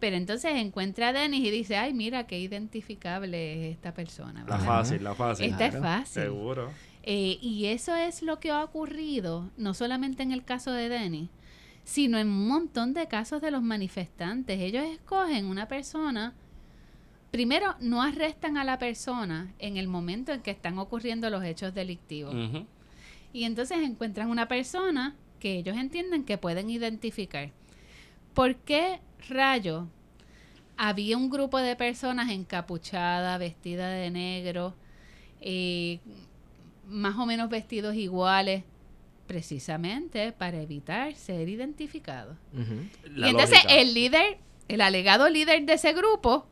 Pero entonces encuentra a Dennis y dice, ay, mira qué identificable es esta persona. La fácil, la fácil. Esta es fácil. Seguro. Eh, y eso es lo que ha ocurrido, no solamente en el caso de Denny, sino en un montón de casos de los manifestantes. Ellos escogen una persona, primero no arrestan a la persona en el momento en que están ocurriendo los hechos delictivos. Y entonces encuentran una persona que ellos entienden que pueden identificar. ¿Por qué rayo había un grupo de personas encapuchadas, vestidas de negro, eh, más o menos vestidos iguales? Precisamente para evitar ser. La y entonces lógica. el líder, el alegado líder de ese grupo,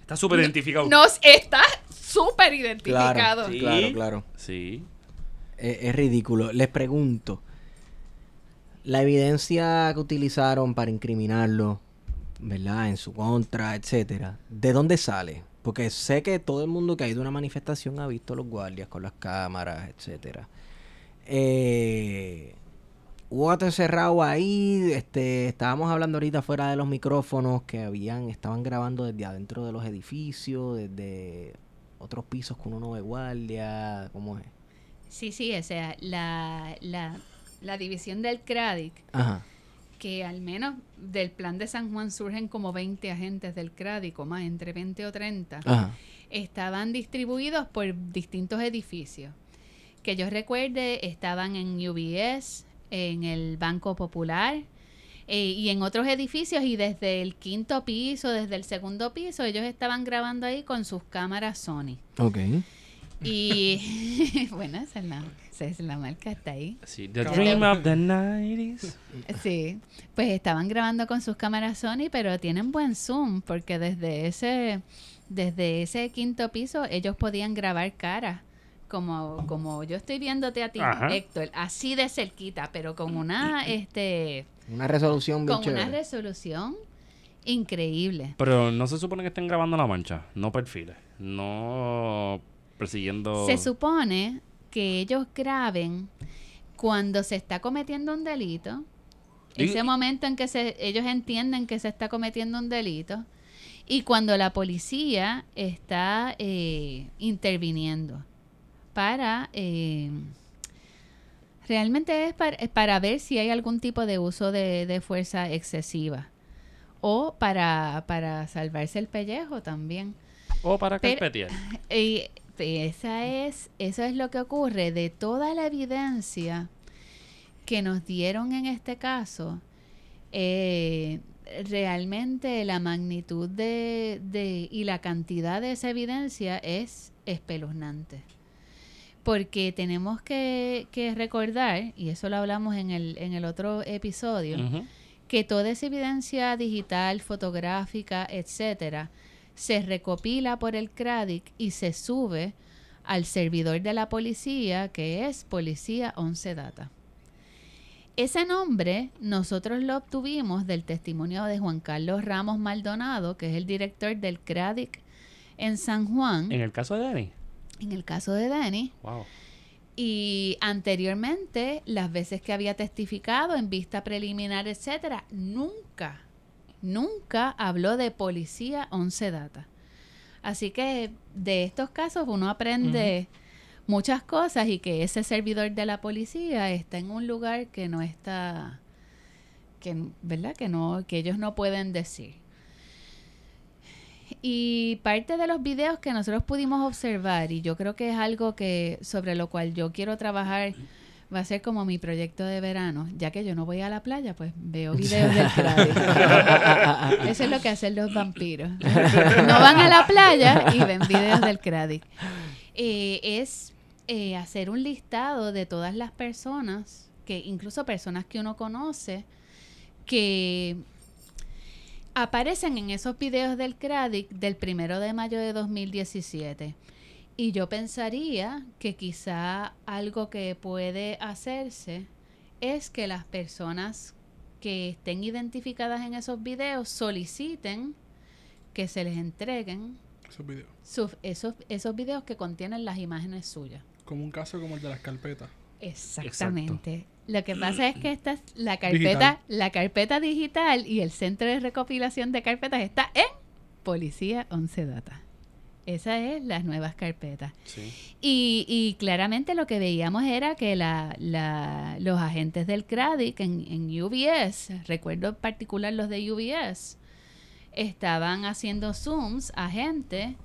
Está súper identificado. nos está súper identificado. Claro, Sí. claro, claro. Sí. Es, es ridículo. Les pregunto, la evidencia que utilizaron para incriminarlo, ¿verdad? En su contra, etcétera, ¿de dónde sale? Porque sé que todo el mundo que ha ido a una manifestación ha visto a los guardias con las cámaras, etcétera. Eh, hubo gato encerrado ahí, este, estábamos hablando ahorita fuera de los micrófonos que habían, estaban grabando desde adentro de los edificios, desde otros pisos con uno de guardia, ¿cómo es? Sí, sí, o sea, la, la, la división del CRADIC, Ajá. que al menos del plan de San Juan surgen como 20 agentes del CRADIC, o más, entre 20 o 30, Ajá. estaban distribuidos por distintos edificios. Que yo recuerde, estaban en UBS, en el Banco Popular eh, y en otros edificios y desde el quinto piso, desde el segundo piso, ellos estaban grabando ahí con sus cámaras Sony. Ok. Y [LAUGHS] bueno, esa es la, esa es la marca, está ahí. Sí. The. Dream of the 90s. Sí, pues estaban grabando con sus cámaras Sony, pero tienen buen zoom porque desde ese desde ese quinto piso ellos podían grabar caras. Como, como yo estoy viéndote a ti, Ajá. Héctor, así de cerquita, pero con una este Una resolución con una resolución increíble. Pero no se supone que estén grabando la mancha, no perfiles, no persiguiendo. Se supone que ellos graben cuando se está cometiendo un delito, Y- ese momento en que se, ellos entienden que se está cometiendo un delito, y cuando la policía está eh, interviniendo para... eh, realmente es para, es para ver si hay algún tipo de uso de, de fuerza excesiva. O para, para salvarse el pellejo también. O para Pero- carpetear. [LAUGHS] Y esa es, eso es lo que ocurre de toda la evidencia que nos dieron en este caso. eh, realmente la magnitud de, de- y la cantidad de esa evidencia es espeluznante. Porque tenemos que, que recordar, y eso lo hablamos en el, en el otro episodio, que toda esa evidencia digital, fotográfica, etcétera, se recopila por el CRADIC y se sube al servidor de la policía, que es Policía 11 Data. Ese nombre nosotros lo obtuvimos del testimonio de Juan Carlos Ramos Maldonado, que es el director del CRADIC en San Juan, En el caso de Danny. En el caso de Dani. Wow. Y anteriormente, las veces que había testificado en vista preliminar, etcétera, nunca, nunca habló de policía 11 data. Así que de estos casos uno aprende muchas cosas y que ese servidor de la policía está en un lugar que no está, que, ¿verdad? Que no, que ellos no pueden decir. Y parte de los videos que nosotros pudimos observar, y yo creo que es algo que sobre lo cual yo quiero trabajar, va a ser como mi proyecto de verano, ya que yo no voy a la playa, pues veo videos del CRADIC. [LAUGHS] Eso es lo que hacen los vampiros. No van a la playa y ven videos del CRADIC. Eh, es eh, hacer un listado de todas las personas, que incluso personas que uno conoce, que aparecen en esos videos del CRADIC del primero de mayo de 2017. Y yo pensaría que quizá algo que puede hacerse es que las personas que estén identificadas en esos videos soliciten que se les entreguen Esos videos. sus- esos, esos videos que contienen las imágenes suyas. Como un caso como el de las carpetas. Exactamente. Lo que pasa es que esta es la carpeta, la carpeta digital y el centro de recopilación de carpetas está en Policía 11 Data. Esas es las nuevas carpetas. Sí. Y, y claramente lo que veíamos era que la, la- los agentes del CRADIC en, en UBS, recuerdo en particular los de UBS, estaban haciendo zooms a gente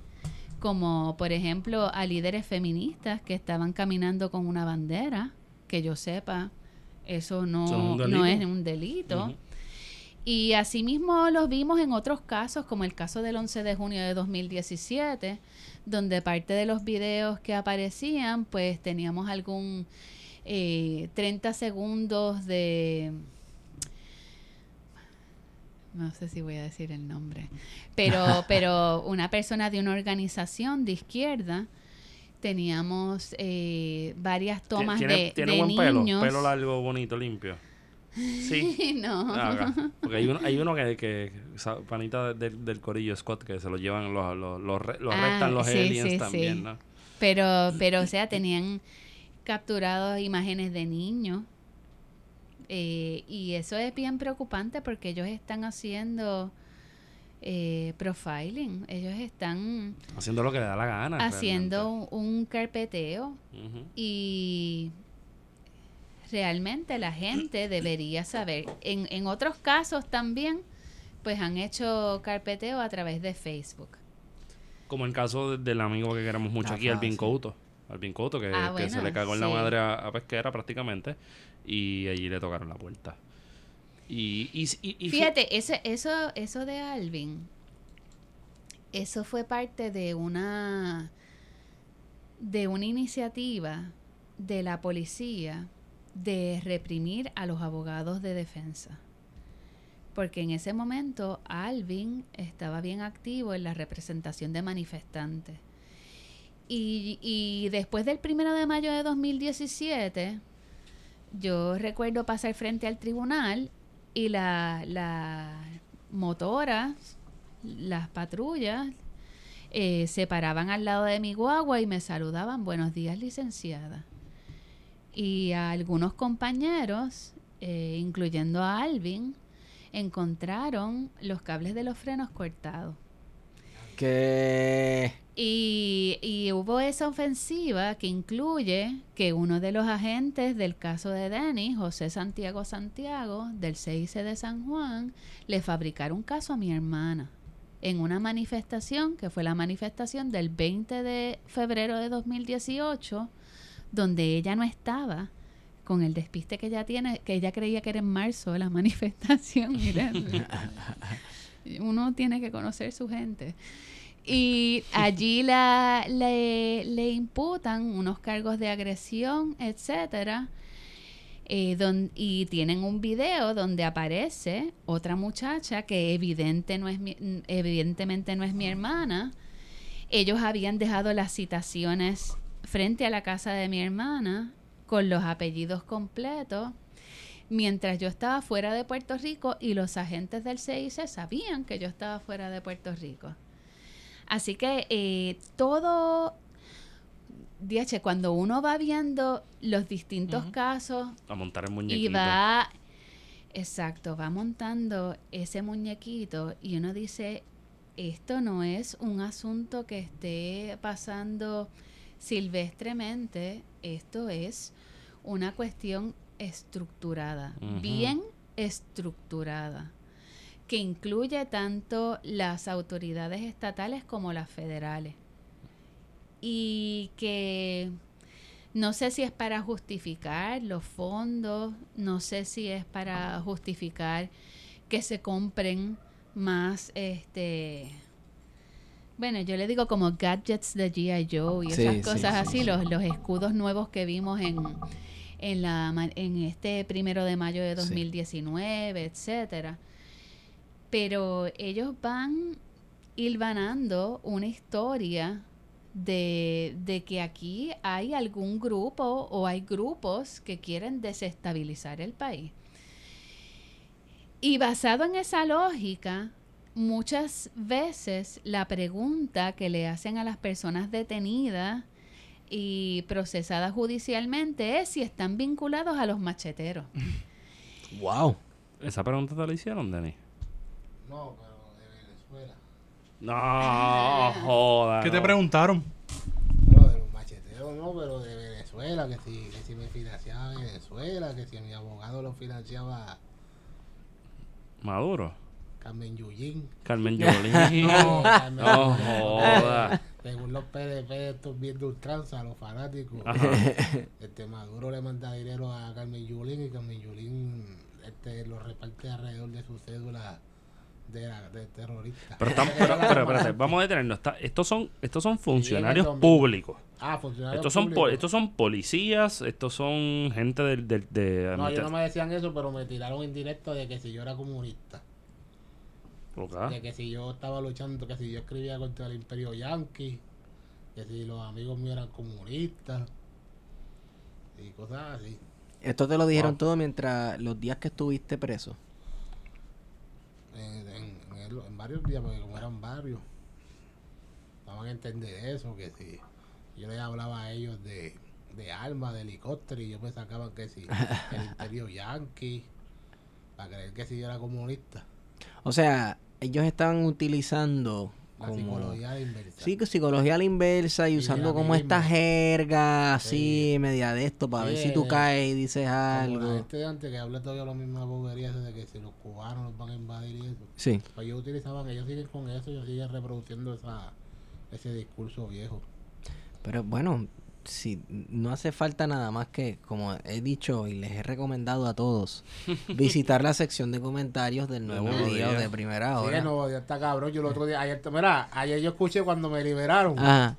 como por ejemplo a líderes feministas que estaban caminando con una bandera, que yo sepa, eso no, es un no delito. es un delito. Y asimismo los vimos en otros casos, como el caso del 11 de junio de 2017, donde parte de los videos que aparecían, pues teníamos algún eh, 30 segundos de... No sé si voy a decir el nombre, pero, [LAUGHS] pero una persona de una organización de izquierda, teníamos eh, varias tomas tiene, de, tiene de buen pelo, niños. pelo largo, bonito, limpio. Sí. [LAUGHS] no. Ah. Porque hay uno, hay uno que, que panita del, del corillo Scott que se lo llevan, los, los, los, los Ah, restan los sí, aliens sí, también, sí. ¿no? Pero, pero, o sea, tenían capturados imágenes de niños. Eh, y eso es bien preocupante porque ellos están haciendo eh, profiling. Ellos están Haciendo lo que le da la gana. haciendo un, un carpeteo. Y realmente la gente [COUGHS] debería saber. En, en otros casos también, pues han hecho carpeteo a través de Facebook. Como el caso de- del amigo que queremos mucho aquí, Alvin. Couto. Alvin Couto, que, Ah, que se le cagó en la madre a, a Pesquera prácticamente. Y allí le tocaron la puerta. Y, y, Fíjate, ese, eso, eso de Alvin, eso fue parte de una de una iniciativa de la policía de reprimir a los abogados de defensa. Porque en ese momento Alvin estaba bien activo en la representación de manifestantes. Y, y después del primero de mayo de 2017, yo recuerdo pasar frente al tribunal y la, la motora, las patrullas, eh, se paraban al lado de mi guagua y me saludaban, buenos días licenciada. Y a algunos compañeros, eh, incluyendo a Alvin, encontraron los cables de los frenos cortados. Que. Y, y hubo esa ofensiva que incluye que uno de los agentes del caso de Denny, José Santiago Santiago, del CIC de San Juan, le fabricaron un caso a mi hermana en una manifestación, que fue la manifestación del 20 de febrero de 2018, donde ella no estaba con el despiste que ella tiene, que ella creía que era en marzo la [LAUGHS] manifestación. Mira, [LAUGHS] uno tiene que conocer su gente. Y allí la, le, le imputan unos cargos de agresión, etcétera. eh, don- y tienen un video donde aparece otra muchacha que evidentemente no es mi hermana. Ellos habían dejado las citaciones frente a la casa de mi hermana con los apellidos completos mientras yo estaba fuera de Puerto Rico y los agentes del CIC sabían que yo estaba fuera de Puerto Rico. Así que eh, todo, DH, cuando uno va viendo los distintos casos A montar el y muñequito. va, exacto, va montando ese muñequito y uno dice, esto no es un asunto que esté pasando silvestremente, esto es una cuestión estructurada, bien estructurada, que incluye tanto las autoridades estatales como las federales. Y que no sé si es para justificar los fondos, no sé si es para justificar que se compren más este bueno, yo le digo como gadgets de G.I. Joe y esas sí, cosas sí, así, sí. Los, los escudos nuevos que vimos en, en, la, en este primero de mayo de Sí. 2019, etcétera. Pero ellos van hilvanando una historia de, de que aquí hay algún grupo o hay grupos que quieren desestabilizar el país. Y basado en esa lógica, muchas veces la pregunta que le hacen a las personas detenidas y procesadas judicialmente es si están vinculados a los macheteros. [LAUGHS] Wow. ¿Esa pregunta te la hicieron, Denis? No, pero de Venezuela. No, joda. ¿Qué te preguntaron? No, de los macheteros no, pero de Venezuela, que si, que si me financiaba Venezuela, que si mi abogado lo financiaba Maduro. Carmen Yulín. Carmen [LAUGHS] Yulín. No. Carmen No Yulín. joda. Según los PDP, estos viendo ultranza, los fanáticos. Ajá. [LAUGHS] Este Maduro le manda dinero a Carmen Yulín y Carmen Yulín este, lo reparte alrededor de su cédula de, de terrorista. Pero, estamos, [LAUGHS] pero, pero espérate, vamos a detenernos. Está- estos son estos son funcionarios públicos. Ah, funcionarios Estos son, po- públicos. estos son policías, estos son gente del... del- de, No, ellos no me decían eso, pero me tiraron indirecto de que si yo era comunista. De que si yo estaba luchando, que si yo escribía contra el imperio yanqui, que si los amigos míos eran comunistas y cosas así. Esto te lo dijeron Wow. todo mientras los días que estuviste preso. En, en- en el- en varios días, porque como eran varios, estaban a entender eso, que si yo les hablaba a ellos de, de armas, de helicóptero, y ellos me sacaban que si [LAUGHS] el imperio yanqui, para creer que si yo era comunista. O sea, ellos estaban utilizando La psicología inversa. Sí, psicología a la inversa y Y usando la como esta misma. jerga así, Sí. media de esto, para ver si tú caes y dices la algo. gente de antes que habla todavía la misma bobería de que si los cubanos los van a invadir y eso. Sí. Pues ellos utilizaban, ellos siguen con eso, ellos siguen reproduciendo esa, ese discurso viejo. Pero bueno, si no hace falta nada más que, como he dicho y les he recomendado a todos, [LAUGHS] visitar la sección de comentarios del nuevo Nuevo día o Día. de primera Sí, hora. no, ya está cabrón. Yo el otro día, ayer, mira, ayer yo escuché cuando me liberaron. Ajá.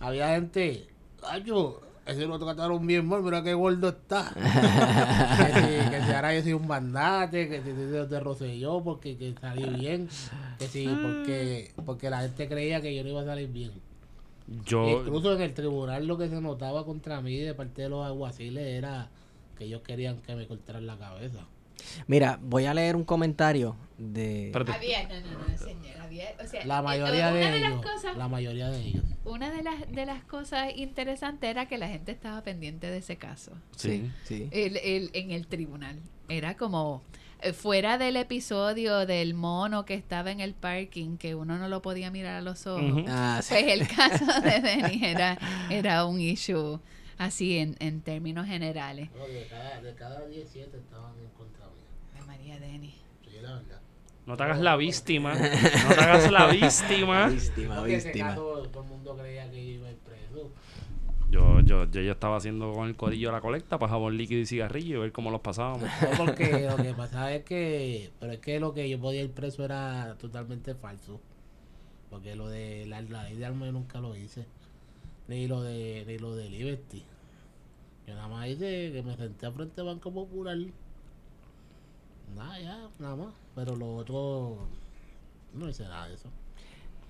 Había gente, ay, yo, ese lo trataron bien mal, mira qué gordo está. [LAUGHS] que, si, que si ahora yo soy un bandate, que si te, te Rosselló porque que salí bien. Que si, porque, porque la gente creía que yo no iba a salir bien. Yo... Incluso en el tribunal lo que se notaba contra mí de parte de los alguaciles era que ellos querían que me cortaran la cabeza. Mira, voy a leer un comentario de... Había, no, no, no, señor, había, o sea, La eh, mayoría de, de ellos, cosas, la mayoría de ellos. una de las de las cosas interesantes era que la gente estaba pendiente de ese caso. Sí, sí. El, el- en el tribunal. Era como fuera del episodio del mono que estaba en el parking que uno no lo podía mirar a los ojos. Ujú. Ah, sí. Pues el caso de Denis era, era un issue así en, en términos generales. No, de cada, de cada 17 estaban en contra mía. María Denis. Sí, la verdad. No te hagas la víctima. No te hagas la víctima. Víctima, Porque en ese víctima. caso todo el mundo creía que iba a ir preso. Yo, yo, yo, yo estaba haciendo con el corillo la colecta para jabón líquido y cigarrillo y ver cómo los pasábamos. [LAUGHS] No, porque lo que pasaba es que, pero es que lo que yo podía ir preso era totalmente falso. Porque lo de la, la ley de armas yo nunca lo hice. Ni lo de, ni lo de Liberty. Yo nada más hice que me senté a frente al Banco Popular. Nada, ya, nada más. Pero lo otro, no hice nada de eso.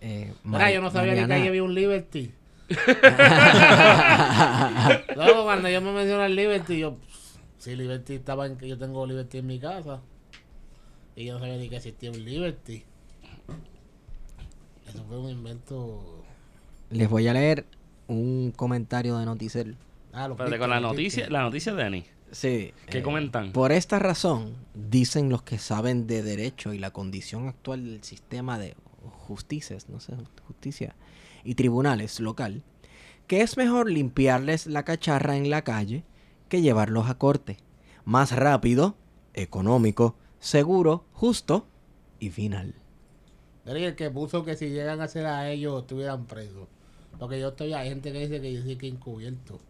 Eh, Mira, yo no sabía ni que Mariana, ahí había un Liberty. [LAUGHS] Luego cuando yo me mencioné el Liberty, yo, si Liberty estaba en que yo tengo Liberty en mi casa. Y yo no sabía ni que existía un Liberty. Eso fue un invento. Les voy a leer un comentario de Noticel. Ah, viste, con la noticia, la noticia de Denis. Sí. ¿Qué eh, comentan? Por esta razón, dicen los que saben de derecho y la condición actual del sistema de justicias, no sé, justicia y tribunales local, que es mejor limpiarles la cacharra en la calle que llevarlos a corte. Más rápido, económico, seguro, justo y final. El que puso que si llegan a hacer a ellos estuvieran presos. Porque yo estoy, hay gente que dice que yo sí que encubierto.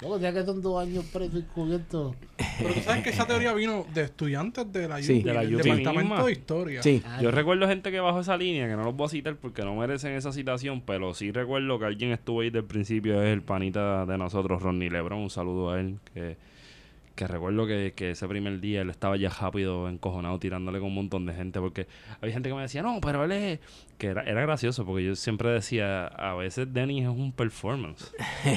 Luego, ya que son dos años presos encubiertos. Pero tú sabes que esa teoría vino de estudiantes de la Sí. De la del Departamento de Historia. Sí, Ah, Yo recuerdo gente que bajó esa línea, que no los voy a citar porque no merecen esa citación, pero sí recuerdo que alguien estuvo ahí del principio, es el panita de nosotros, Ronnie Lebron, un saludo a él, que, que recuerdo que, que ese primer día él estaba ya rápido, encojonado, tirándole con un montón de gente, porque había gente que me decía, no, pero él es... Que era, era gracioso, porque yo siempre decía, a veces Denny es un performance.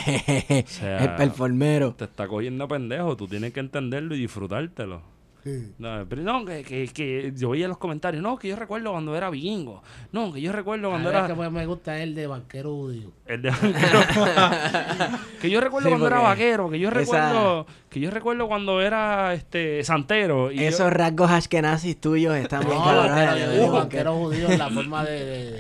[LAUGHS] sea, el performero. Te está cogiendo a pendejo, tú tienes que entenderlo y disfrutártelo. Sí. No, pero no, que, que, que yo veía los comentarios. No, que yo recuerdo cuando era vikingo. No, que yo recuerdo cuando era. que me- gusta el de banquero judío. El de vaquero. [LAUGHS] que yo recuerdo Sí, cuando era vaquero, que yo esa- recuerdo, que yo recuerdo cuando era este santero. Y yo- Esos rasgos ashkenazis tuyos están bien No, banquero, yo Uh, banquero judío en la forma de, de-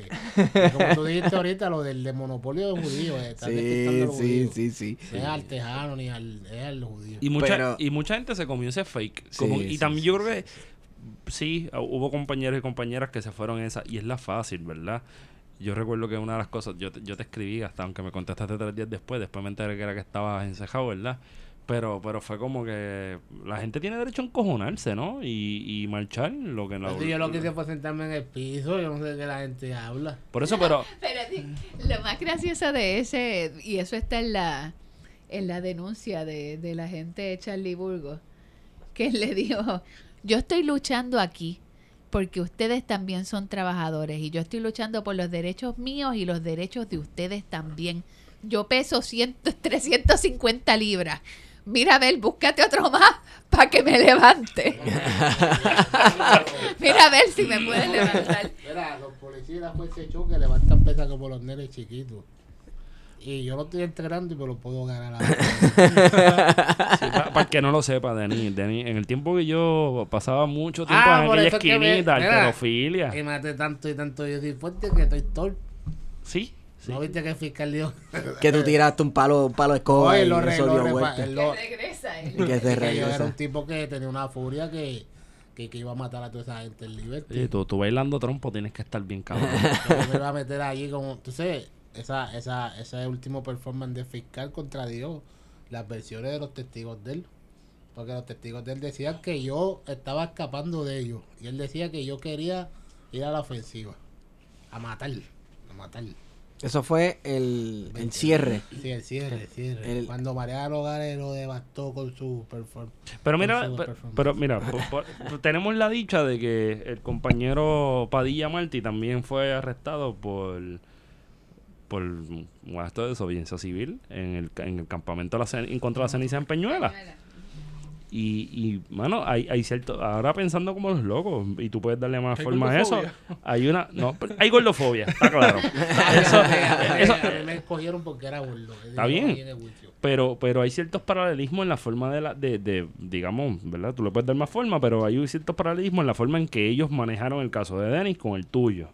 de- Como tú dijiste ahorita, lo del de monopolio de judíos. eh, están Sí, sí, judíos. sí, sí. No es al tejano ni al, es al judío. Y mucha, Pero- y mucha gente se comió ese fake. Como- Sí, y sí, también sí, yo creo que sí, uh, hubo compañeros y compañeras que se fueron en esa. Y es la fácil, ¿verdad? Yo recuerdo que una de las cosas, yo te, yo te escribí hasta aunque me contestaste tres días después, después me enteré que era que estabas encejado, ¿verdad? Pero, pero fue como que la gente tiene derecho a encojonarse, ¿no? Y, y marchar lo que no. Entonces, yo lo que hice fue sentarme en el piso, yo no sé de qué la gente habla. Por eso, pero. [LAUGHS] Pero lo más gracioso de ese, y eso está en la, en la denuncia de, de la gente de Charlie Burgos, que él le dijo, yo estoy luchando aquí porque ustedes también son trabajadores y yo estoy luchando por los derechos míos y los derechos de ustedes también. Yo peso 100, 350 [LAUGHS] libras. Mira, a ver, búscate otro más para que me levante. [LAUGHS] Mira, a ver si me puedes levantar. Mira, los policías la fuerza de choque levantan pesas como los nenes chiquitos. Y yo lo estoy entrenando y me lo puedo ganar [LAUGHS] a Para el que no lo sepa, Denis, Denis, en el tiempo que yo pasaba mucho tiempo Ah, en aquella que esquinita, mira. alterofilia. Y hace tanto y tanto yo soy fuerte que estoy torpe. Sí, sí. ¿No viste que el fiscal dijo? Que tú tiraste un palo, un palo de escoba Oye, y lo re- eso lo dio repa- vuelta. lo- regresa Y que se [LAUGHS] que yo era regresa. un tipo que tenía una furia que, que, que iba a matar a toda esa gente en Liberty. Oye, tú, tú bailando trompo tienes que estar bien cabrón. [LAUGHS] Yo me iba a meter allí como... Entonces, esa, esa, ese último performance de fiscal contradijo las versiones de los testigos de él. Porque los testigos de él decían que yo estaba escapando de ellos. Y él decía que yo quería ir a la ofensiva. A matar. A matar. Eso fue el, el cierre. Sí, el cierre, el cierre. El- Cuando María Nogales lo devastó con su performance. Pero mira, pero mira, por- por- [LAUGHS] tenemos la dicha de que el compañero Padilla Martí también fue arrestado por por un acto de desobediencia civil en el, en el campamento de la cen- en contra de la ceniza en Peñuela. Y, y mano, hay, hay cierto, ahora pensando como los locos, y tú puedes darle más forma a eso, hay una, no, hay gordofobia, está claro. [LAUGHS] eso, eso- a mí me escogieron porque era gordo. Está bien. pero pero hay ciertos paralelismos en la forma de la de, de digamos verdad tú le puedes dar más forma pero hay ciertos paralelismos en la forma en que ellos manejaron el caso de Dennis con el tuyo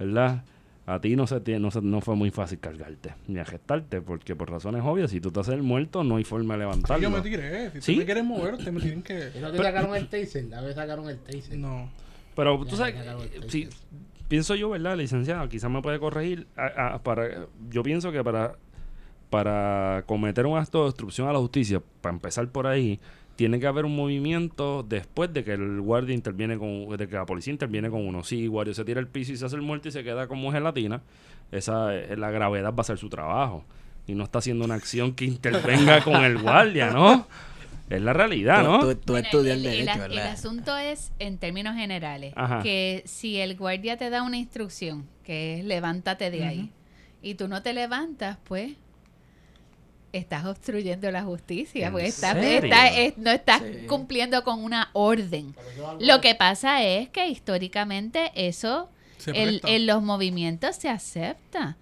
verdad a ti no se, te- no se- no fue muy fácil cargarte ni agestarte porque por razones obvias si tú te haces el muerto no hay forma de Sí, levantarlo yo me tiré. Si ¿Sí? tú me quieres mover, te me tienen que. ¿Y no te sacaron el taser? A ver, sacaron el taser. No. pero tú sabes si pienso yo verdad licenciado quizás me puede corregir a- a- para yo pienso que para para cometer un acto de obstrucción a la justicia, para empezar por ahí, tiene que haber un movimiento después de que el guardia interviene con, de que la policía interviene con uno. Si el guardia se tira al piso y se hace el muerto y se queda como gelatina, esa eh, la gravedad va a ser su trabajo. Y no está haciendo una acción que intervenga con el guardia, ¿no? Es la realidad, ¿no? tú- tú Bueno, estudias el, el el- derecho, el ¿verdad? asunto es, en términos generales, Ajá. que si el guardia te da una instrucción, que es levántate de ahí, y tú no te levantas, pues estás obstruyendo la justicia, ¿En porque estás, es- no estás Sí. cumpliendo con una orden. Lo que pasa es que históricamente eso, en los movimientos se acepta,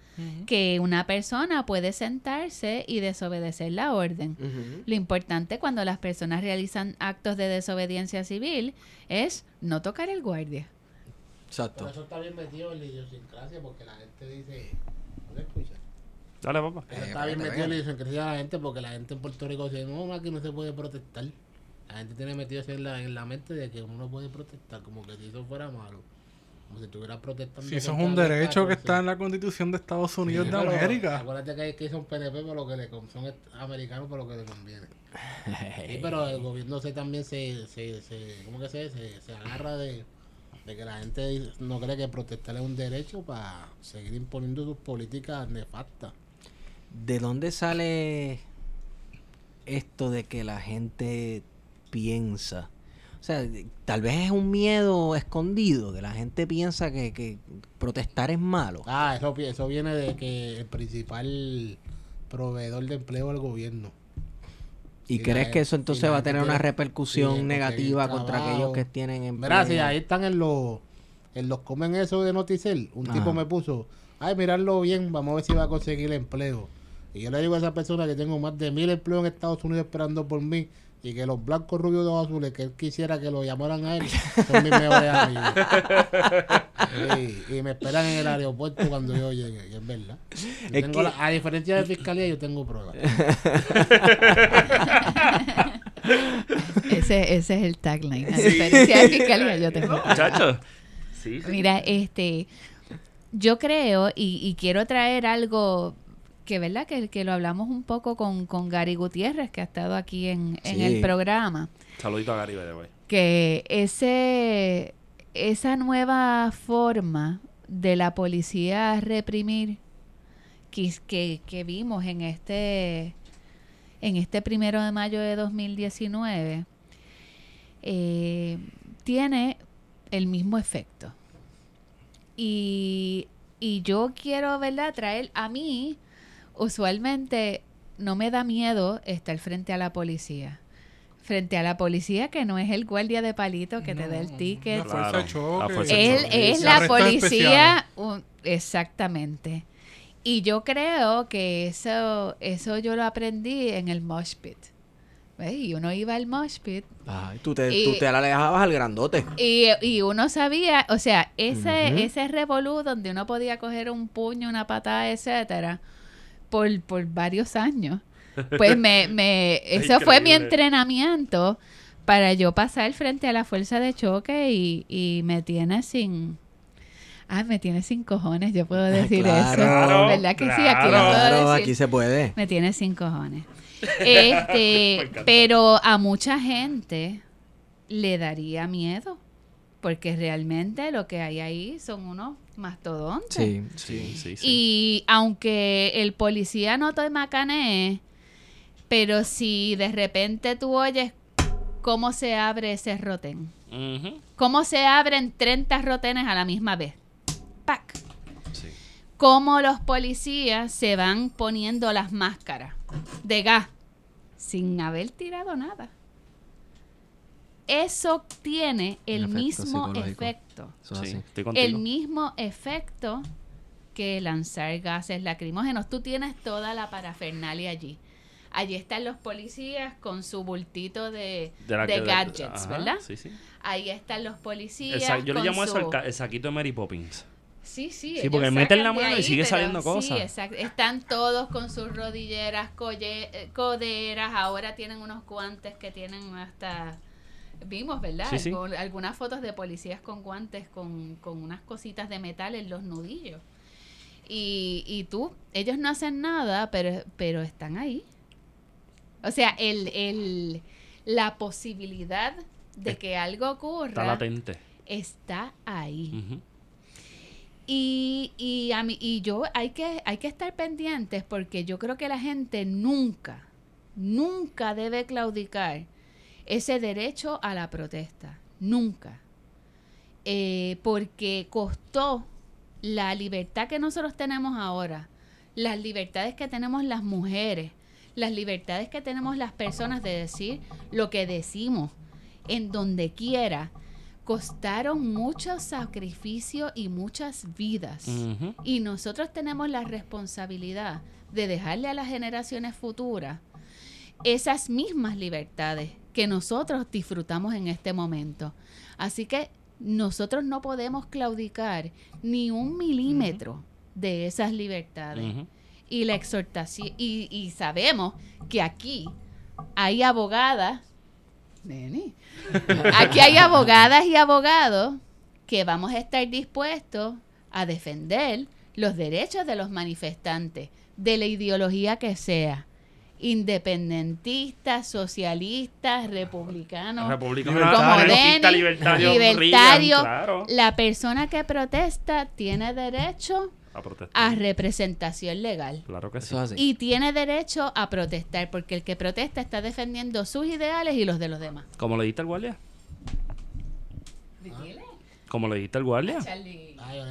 que una persona puede sentarse y desobedecer la orden. Lo importante cuando las personas realizan actos de desobediencia civil es no tocar el guardia. Exacto. Pero eso está bien metido en la idiosincrasia porque la gente dice. ¿No escucha? Dale, papá. Eh, está bien metido en la idiosincrasia de la gente porque la gente en Puerto Rico dice: No, aquí no se puede protestar. La gente tiene metido eso en la, en la mente de que uno no puede protestar, como que si eso fuera malo. Como si estuviera protestando. Si eso es un derecho que está en la Constitución de Estados Unidos Sí, de pero América. Acuérdate que, que son PNP por lo que le son americanos por lo que le conviene. Sí, pero el [LAUGHS] gobierno se también se, se, se ¿cómo que se, se, se agarra de, de que la gente no cree que protestar es un derecho para seguir imponiendo sus políticas nefastas. ¿De dónde sale esto de que la gente piensa? O sea, tal vez es un miedo escondido, que la gente piensa que, que protestar es malo. Ah, eso, eso viene de que el principal proveedor de empleo es el gobierno. ¿Y, crees que eso entonces va a tener una repercusión sí, negativa contra aquellos que tienen en Mira, si ahí están en los en los comen eso de Noticel, un Ajá. tipo me puso, ay, mirarlo bien, vamos a ver si va a conseguir empleo. Y yo le digo a esa persona que tengo más de mil empleos en Estados Unidos esperando por mí y que los blancos rubios de ojos azules que él quisiera que lo llamaran a él son mis mejores amigos. [LAUGHS] Sí, y me esperan en el aeropuerto cuando yo llegue, y es verdad. Yo Es tengo que- la- a diferencia de fiscalía, yo tengo pruebas. Ese, ese es el tagline. A diferencia de fiscalía, yo tengo. Muchachos. Sí, sí. Mira, este, yo creo y, y quiero traer algo que, ¿verdad? Que, que lo hablamos un poco con, con Gary Gutiérrez, que ha estado aquí en, en el programa, Saludito a Gary, by the way. que ese, esa nueva forma de la policía reprimir que, que, que vimos en este en este primero de mayo de 2019 eh, tiene el mismo efecto. Y, y yo quiero, ¿verdad? Traer a mí, usualmente no me da miedo estar frente a la policía. Frente a la policía que no es el guardia de palito que te da el ticket. la fuerza de choque. la fuerza de Él choque. es Y la policía, un- exactamente. Y yo creo que eso, eso yo lo aprendí en el mosh pit. ¿Ves? Y uno iba al mosh pit Ay, tú, te, Y- tú te alejabas al grandote. y, y uno sabía, o sea, ese, ese revolú donde uno podía coger un puño, una patada, etcétera, por, por varios años. [LAUGHS] Pues me, me, eso fue mi entrenamiento para yo pasar frente a la fuerza de choque y, y me tiene sin... Ah, me tiene sin cojones, yo puedo decir Claro, eso. ¿Verdad que sí? Aquí lo claro. puedo Claro, decir. aquí se puede. Me tiene sin cojones. [LAUGHS] Este, pero a mucha gente le daría miedo. Porque realmente lo que hay ahí son unos mastodontes. Sí, Sí, sí, sí. Y aunque el policía no te macanee, pero si de repente tú oyes cómo se abre ese rotén, Ujú. cómo se abren 30 rotenes a la misma vez, ¡pac! Sí. cómo los policías se van poniendo las máscaras de gas sin haber tirado nada. Eso tiene el efecto mismo efecto. Sí. El mismo efecto que lanzar gases lacrimógenos. Tú tienes toda la parafernalia allí. Allí están los policías con su bultito de, De la de que- gadgets, ajá, ¿verdad? Sí, sí. Ahí están los policías. Sa- yo le llamo eso el, el saquito de Mary Poppins. Sí, sí. Sí, porque meten la mano y sigue pero saliendo Sí, cosas. exacto. Están todos con sus rodilleras, colle- eh, coderas. Ahora tienen unos guantes que tienen hasta. Vimos, ¿verdad? Sí, sí. Algu- Algunas fotos de policías con guantes con, con unas cositas de metal en los nudillos. Y, y tú, ellos no hacen nada, pero, pero están ahí. O sea, el, el, la posibilidad de que algo Está ocurra latente. está ahí. Y, y, a mí, y yo hay que, hay que estar pendientes porque yo creo que la gente nunca, nunca debe claudicar ese derecho a la protesta. Nunca. Eh, porque costó la libertad que nosotros tenemos ahora, las libertades que tenemos las mujeres, las libertades que tenemos las personas de decir lo que decimos en donde quiera, costaron mucho sacrificio y muchas vidas. Y nosotros tenemos la responsabilidad de dejarle a las generaciones futuras esas mismas libertades que nosotros disfrutamos en este momento. Así que nosotros no podemos claudicar ni un milímetro de esas libertades. Y la exhortación, y, y sabemos que aquí hay abogadas, nene, [LAUGHS] aquí hay abogadas y abogados que vamos a estar dispuestos a defender los derechos de los manifestantes, de la ideología que sea, independentistas, socialistas, republicanos, Como libertario, libertario, Reagan, claro. la persona que protesta tiene derecho A protestar. a representación legal. Claro que sí. Y tiene derecho a protestar, porque el que protesta está defendiendo sus ideales y los de los demás. ¿Cómo le diste al guardia? ¿Cómo le diste al guardia? Charlie. Ay, a,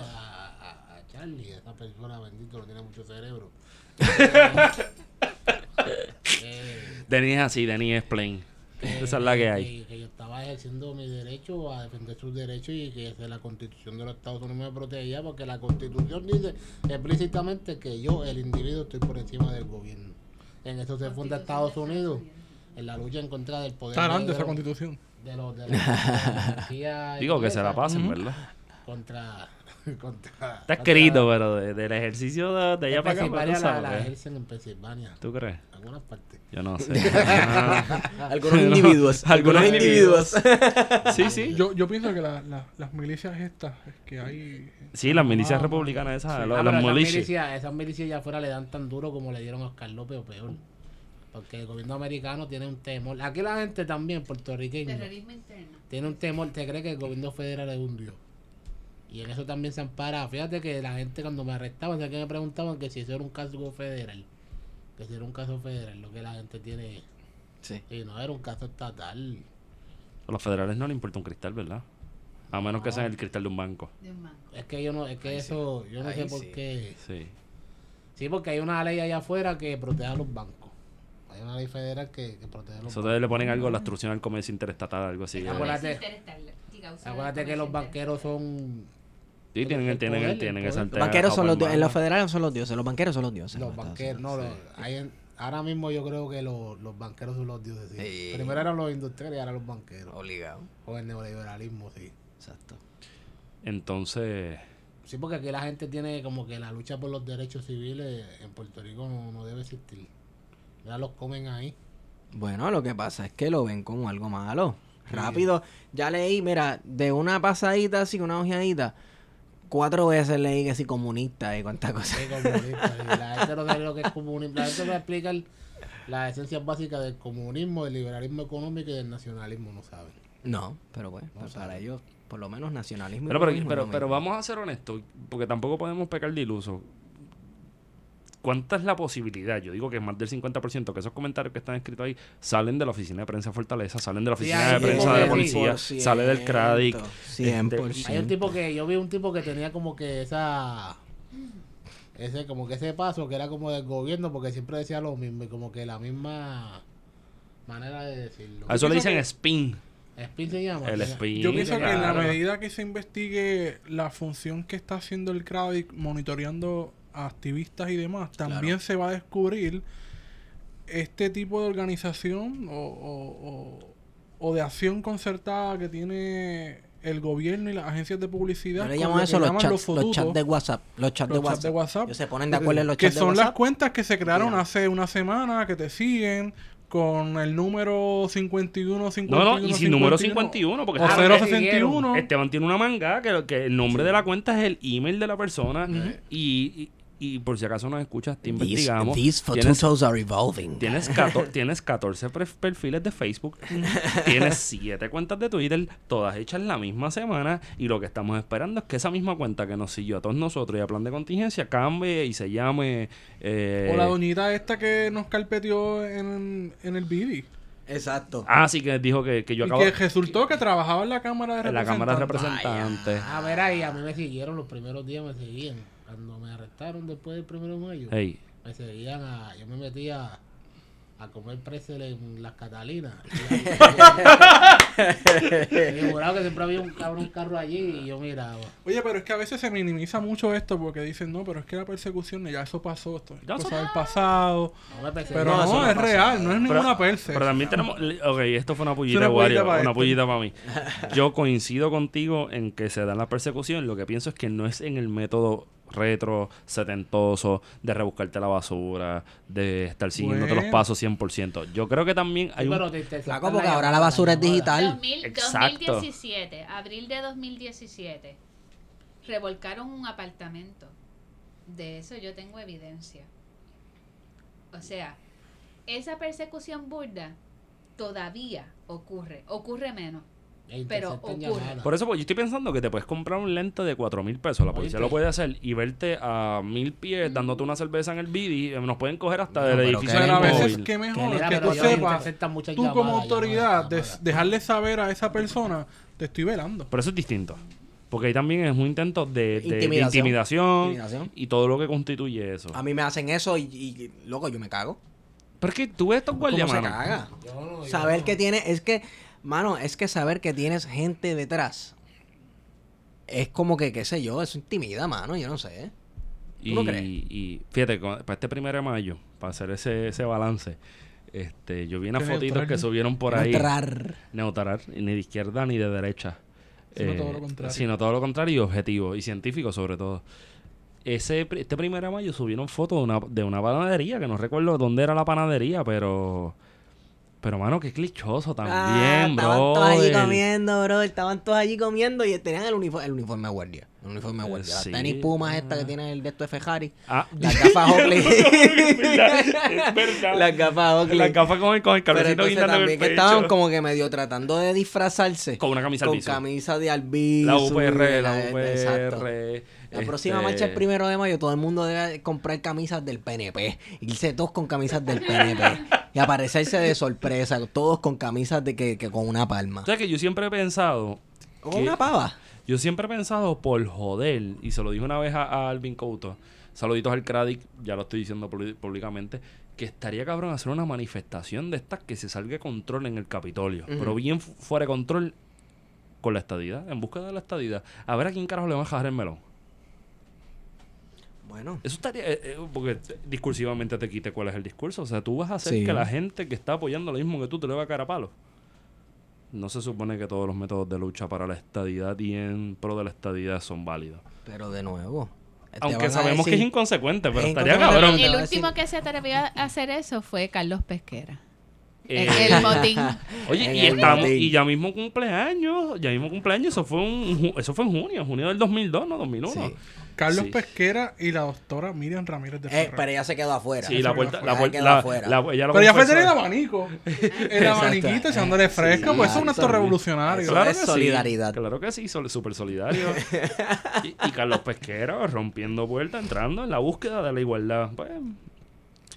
a- a Charlie, esa persona bendito no tiene mucho cerebro. [LAUGHS] [LAUGHS] Eh, Denis es así, Denis es plain. Esa es la que hay. Que, yo estaba ejerciendo mi derecho a defender sus derechos y que es la constitución de los Estados Unidos me protegía porque la constitución dice explícitamente que yo, el individuo, estoy por encima del gobierno. En eso se funda Estados Unidos, en la lucha en contra del poder. Está grande de esa los- constitución. De los, de la- [LAUGHS] de la Digo que se la pasen, ¿verdad? Contra, [LAUGHS] contra. Está escrito, pero de- del ejercicio de, de allá para acá, pues, Pensilvania la, la ejercen en Pensilvania. ¿Tú crees? Algunas partes. Yo no sé. [LAUGHS] Ah. [LAUGHS] Algunos individuos. Algunos algunos individuos. sí, sí. Yo, yo pienso que la- la- las milicias estas es que hay... Sí, las milicias Ah, republicanas esas, Ah, los- las esas milicias. esas milicias allá afuera le dan tan duro como le dieron a Oscar López o peor. Porque el gobierno americano tiene un temor. Aquí la gente también, puertorriqueña, Terrorismo interno. tiene un temor. Te cree que el gobierno federal es un dios. Y en eso también se ampara. Fíjate que la gente cuando me arrestaban, ¿sabes qué me preguntaban? Que si eso era un caso federal. Que si era un caso federal, lo que la gente tiene. Sí. Y no era un caso estatal. A los federales no les importa un cristal, ¿verdad? A menos que sea el cristal de un banco. De un mango. Es que yo no, es que Ahí sí. eso, yo no Ahí sé por sí. qué. Sí. Sí, porque hay una ley allá afuera que protege a los bancos. Hay una ley federal que, que protege a los Eso bancos. le ponen algo, la obstrucción al comercio interestatal, algo así. Sí, acuérdate. Acuérdate, Acuérdate que los banqueros son Sí, tienen, el tienen, poder, tienen esa poder. Los banqueros son los dioses. En los federales son los dioses. Los banqueros son los dioses. los banqueros. No, los- hay en- ahora mismo yo creo que los, los banqueros son los dioses. sí. Sí. Primero eran los industriales y ahora los banqueros. Obligado. Con el neoliberalismo, sí. Exacto. Entonces, Sí, porque aquí la gente tiene como que la lucha por los derechos civiles en Puerto Rico no, no debe existir. Ya los comen ahí. Bueno, lo que pasa es que lo ven como algo malo. Rápido. Ya leí, mira, de una pasadita así, una ojeadita, cuatro veces leí que si comunista y cuántas cosas. Sí, comunista, sí. La gente no sabe lo que es comunismo. La gente no explica el- las esencias básicas del comunismo, del liberalismo económico y del nacionalismo, no saben. No, pero bueno, pues para ellos, por lo menos nacionalismo. y pero, pero, pero, pero vamos a ser honestos, porque tampoco podemos pecar de iluso. ¿Cuánta es la posibilidad? Yo digo que es más del 50% que esos comentarios que están escritos ahí salen de la oficina de prensa de Fortaleza, salen de la oficina de prensa de que- policía, sale del CRADIC. 100%. Este, Hay un tipo que, yo vi un tipo que tenía como que esa, ese, como que ese paso que era como del gobierno, porque siempre decía lo mismo, y como que la misma manera de decirlo. A eso le dicen que- spin. Spin se llama. El spin. Yo pienso que en la medida que se investigue la función que está haciendo el CRADIC monitoreando a activistas y demás, también se va a descubrir este tipo de organización o, o- o- o de acción concertada que tiene el gobierno y las agencias de publicidad. Yo le que eso los llaman chats, los fotutos, chats de WhatsApp. Los chats de los chats WhatsApp. de WhatsApp. Ellos se ponen de acuerdo en los que chats de son las WhatsApp. cuentas que se crearon Mira. hace una semana, que te siguen con el número 51, 51, No, no, y sin número 51, porque o está- 061. Esteban tiene una manga que, que el nombre de la cuenta es el email de la persona y, y, y por si acaso nos escuchas, te investigamos. these Tienes- are evolving. Tienes, 14, [LAUGHS] tienes 14 pre- perfiles de Facebook, [LAUGHS] tienes 7 cuentas de Twitter, todas hechas la misma semana y lo que estamos esperando es que esa misma cuenta que nos siguió a todos nosotros y a plan de contingencia cambie y se llame... eh, O la doñita esta que nos carpeteó en, en el BD. Exacto. Ah, sí, que dijo que, que yo Y acabo... que resultó que trabajaba en la Cámara de en la Cámara de Representantes. Representantes. A ver, ahí a mí me siguieron los primeros días, me seguían. Cuando me arrestaron después del primero de mayo, Ey, me seguían a. Yo me metía a comer pretzel en las Catalinas. [LAUGHS] Y juraba que siempre había un cabrón un carro allí y yo miraba. Oye, pero es que a veces se minimiza mucho esto porque dicen, no, pero es que la persecución ya eso pasó, esto es Ya cosa eso- del pasado. No me perseguían. Pero No, no, eso no es real, no es ninguna perse. pero también tenemos... Ok, esto fue una pullita, una pullita Wario, para una este. pullita para mí. [LAUGHS] Yo coincido contigo en que se da la persecución. Lo que pienso es que no es en el método retro, setentoso, de rebuscarte la basura, de estar siguiéndote los Bueno. pasos 100%. Yo creo que también hay Sí, un... pero te- te Flaco, porque la ahora la basura es digital. 2000 Exacto. 2017, abril de 2017, revolcaron un apartamento. De eso yo tengo evidencia. O sea, esa persecución burda todavía ocurre, ocurre menos. E pero ocurre. Por eso pues, yo estoy pensando que te puedes comprar un lente de 4 mil pesos. La policía lo puede hacer y verte a mil pies dándote una cerveza en el BIDI. eh, Nos pueden coger hasta No, del edificio que Pero a del veces móvil. que mejor que tú sepas, tú como autoridad, llamadas, de- llamadas. dejarle saber a esa persona, te estoy velando. Pero eso es distinto. Porque ahí también es un intento de, de- de Intimidación. y todo lo que constituye eso. A mí me hacen eso y, y, loco, yo me cago. Pero es que tú ves estos guardias, ¿Cómo se mano. caga? Yo no- yo Saber no- que tiene, es que, mano, es que saber que tienes gente detrás. Es como que, qué sé yo, eso intimida, mano, yo no sé. Y, ¿Tú no crees? y fíjate, para este primero de mayo, para hacer ese, ese balance, este, yo vi unas fotitos neutral. que subieron por ahí. Neutral, ni de izquierda ni de derecha. Sino Eh, todo lo contrario. Sino todo lo contrario y objetivo, y científico sobre todo. Ese, este primero de mayo subieron fotos de una, de una panadería, que no recuerdo dónde era la panadería, pero... Pero, mano, qué clichoso también, Ah, bro. estaban todos allí comiendo, bro. Estaban todos allí comiendo y tenían el uniforme, el uniforme de guardia. El uniforme de guardia. Las sí. tenis Pumas esta que tiene el de esto de Ferrari. Ah, Las gafas Oakley. [LAUGHS] Las gafas Oakley. Las gafas con el, con el cabecito también que estaban como que medio tratando de disfrazarse. Con una camisa al Con piso. camisa de albizu. La UPR, de la exacto. La próxima este, marcha el primero de mayo, todo el mundo debe comprar camisas del PNP. Irse todos con camisas del PNP. [LAUGHS] y aparecerse de sorpresa, todos con camisas de que, que con una palma. O sea que yo siempre he pensado... Con una pava. Yo siempre he pensado por joder, y se lo dije una vez a, a Alvin Couto, saluditos al Cradic, ya lo estoy diciendo públi- públicamente, que estaría cabrón hacer una manifestación de estas que se salga de control en el Capitolio, pero bien fu- fuera de control con la estadidad, en búsqueda de la estadidad. A ver a quién carajo le va a jajar el melón. Bueno. Eso estaría, eh, eh, porque discursivamente te quite cuál es el discurso. O sea, tú vas a hacer Sí. que la gente que está apoyando lo mismo que tú te le va a caer a palo. No se supone que todos los métodos de lucha para la estadidad y en pro de la estadidad son válidos. Pero de nuevo. Aunque sabemos que es inconsecuente, pero Es estaría inconsecuente. cabrón. El último que se atrevió a hacer eso fue Carlos Pesquera. Eh, El, [LAUGHS] el motín. Oye, y estamos, motín. y ya mismo cumpleaños, ya mismo cumpleaños, eso fue un eso fue en junio, junio del 2002, no 2001. Sí. Carlos Sí. Pesquera y la doctora Miriam Ramírez de Eh, pero ella se quedó afuera. Sí, la puerta, la Ella puerta, la, afuera. la- ella Pero ya fue tener el abanico. El abaniquito echándole fresca, pues eso es un acto revolucionario. Eso Claro es que sí, solidaridad. claro que sí, súper solidario. y, y Carlos Pesquero rompiendo puertas, entrando en la búsqueda de la igualdad. Pues,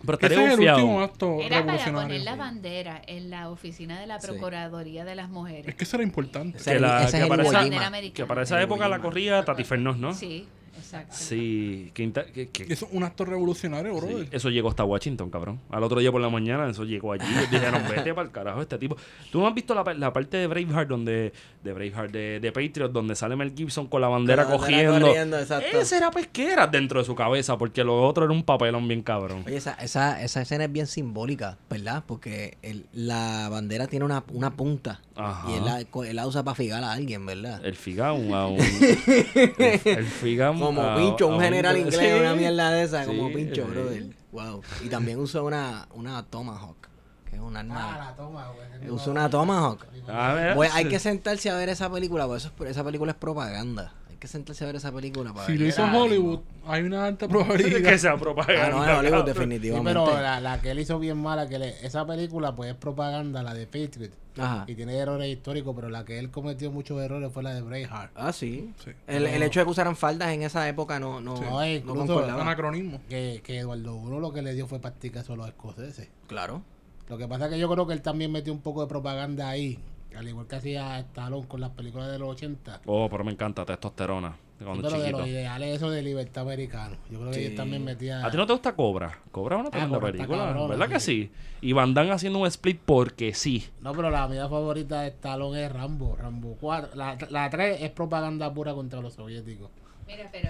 pero Ese estaría es el último acto Era para revolucionario. poner la bandera en la oficina de la Sí. Procuraduría de las Es Mujeres. que eso era importante. Ese Que, es- la- ese que es para esa, Jima. Bandera americana. que para esa época la corría Tati Fernández, ¿no? Sí, exacto. Sí, que, inter- que- que- Eso es un acto revolucionario, Sí, brother. eso llegó hasta Washington, cabrón. Al otro día por la mañana, eso llegó allí. Dijeron, vete [LAUGHS] para el carajo este tipo. ¿Tú no has visto la, la parte de Braveheart, donde, de Braveheart, de, de Patriot, donde sale Mel Gibson con la bandera Con la bandera cogiendo? corriendo, exacto. Ese era pesquera dentro de su cabeza, porque lo otro era un papelón bien cabrón. Oye, esa, esa, esa escena es bien simbólica, ¿verdad? Porque el- la bandera tiene una, una punta. Ajá. Y él la, él la usa para figar a alguien, ¿verdad? El figao a un. el, [LAUGHS] el figao Como a- pincho, un general inglés, [LAUGHS] sí. una mierda de esa, como pincho, sí. brother. Wow. Y también usó una, una Tomahawk, que es un Ah, arma. la güey. Usó una Tomahawk. A ver. Pues hay que sentarse a ver esa película, porque eso es- esa película es propaganda. Que sentarse a ver esa película para Si ver lo hizo. Hollywood, hay una alta [LAUGHS] probabilidad. que sea propaganda. Ah, no, en Hollywood. [LAUGHS] Sí, definitivamente. pero la, la que él hizo bien mala, que le- esa película pues es propaganda, la de Patriot. Ajá. Y tiene errores históricos, pero la que él cometió muchos errores fue la de Braveheart. Ah, sí. Sí. El, el hecho de que usaran faldas en esa época no, no, Sí. no, No, incluso- concordaba. Anacronismo. Que, que Eduardo Uno lo que le dio fue practicar a los escoceses. Claro. Lo que pasa es que yo creo que él también metió un poco de propaganda ahí. Al igual que hacía Stallone con las películas de los 80. Oh, pero me encanta testosterona. de Sí, Cuando pero de los ideales eso de libertad americano. Yo creo que Sí. él también metía... ¿A ti no te gusta Cobra? Cobra es una tremenda está película, cabrona, ¿verdad que sí. Y Van Damme haciendo un split porque sí. No, pero la mía favorita de Stallone es Rambo. Rambo 4. La, la 3 es propaganda pura contra los soviéticos. Mira, pero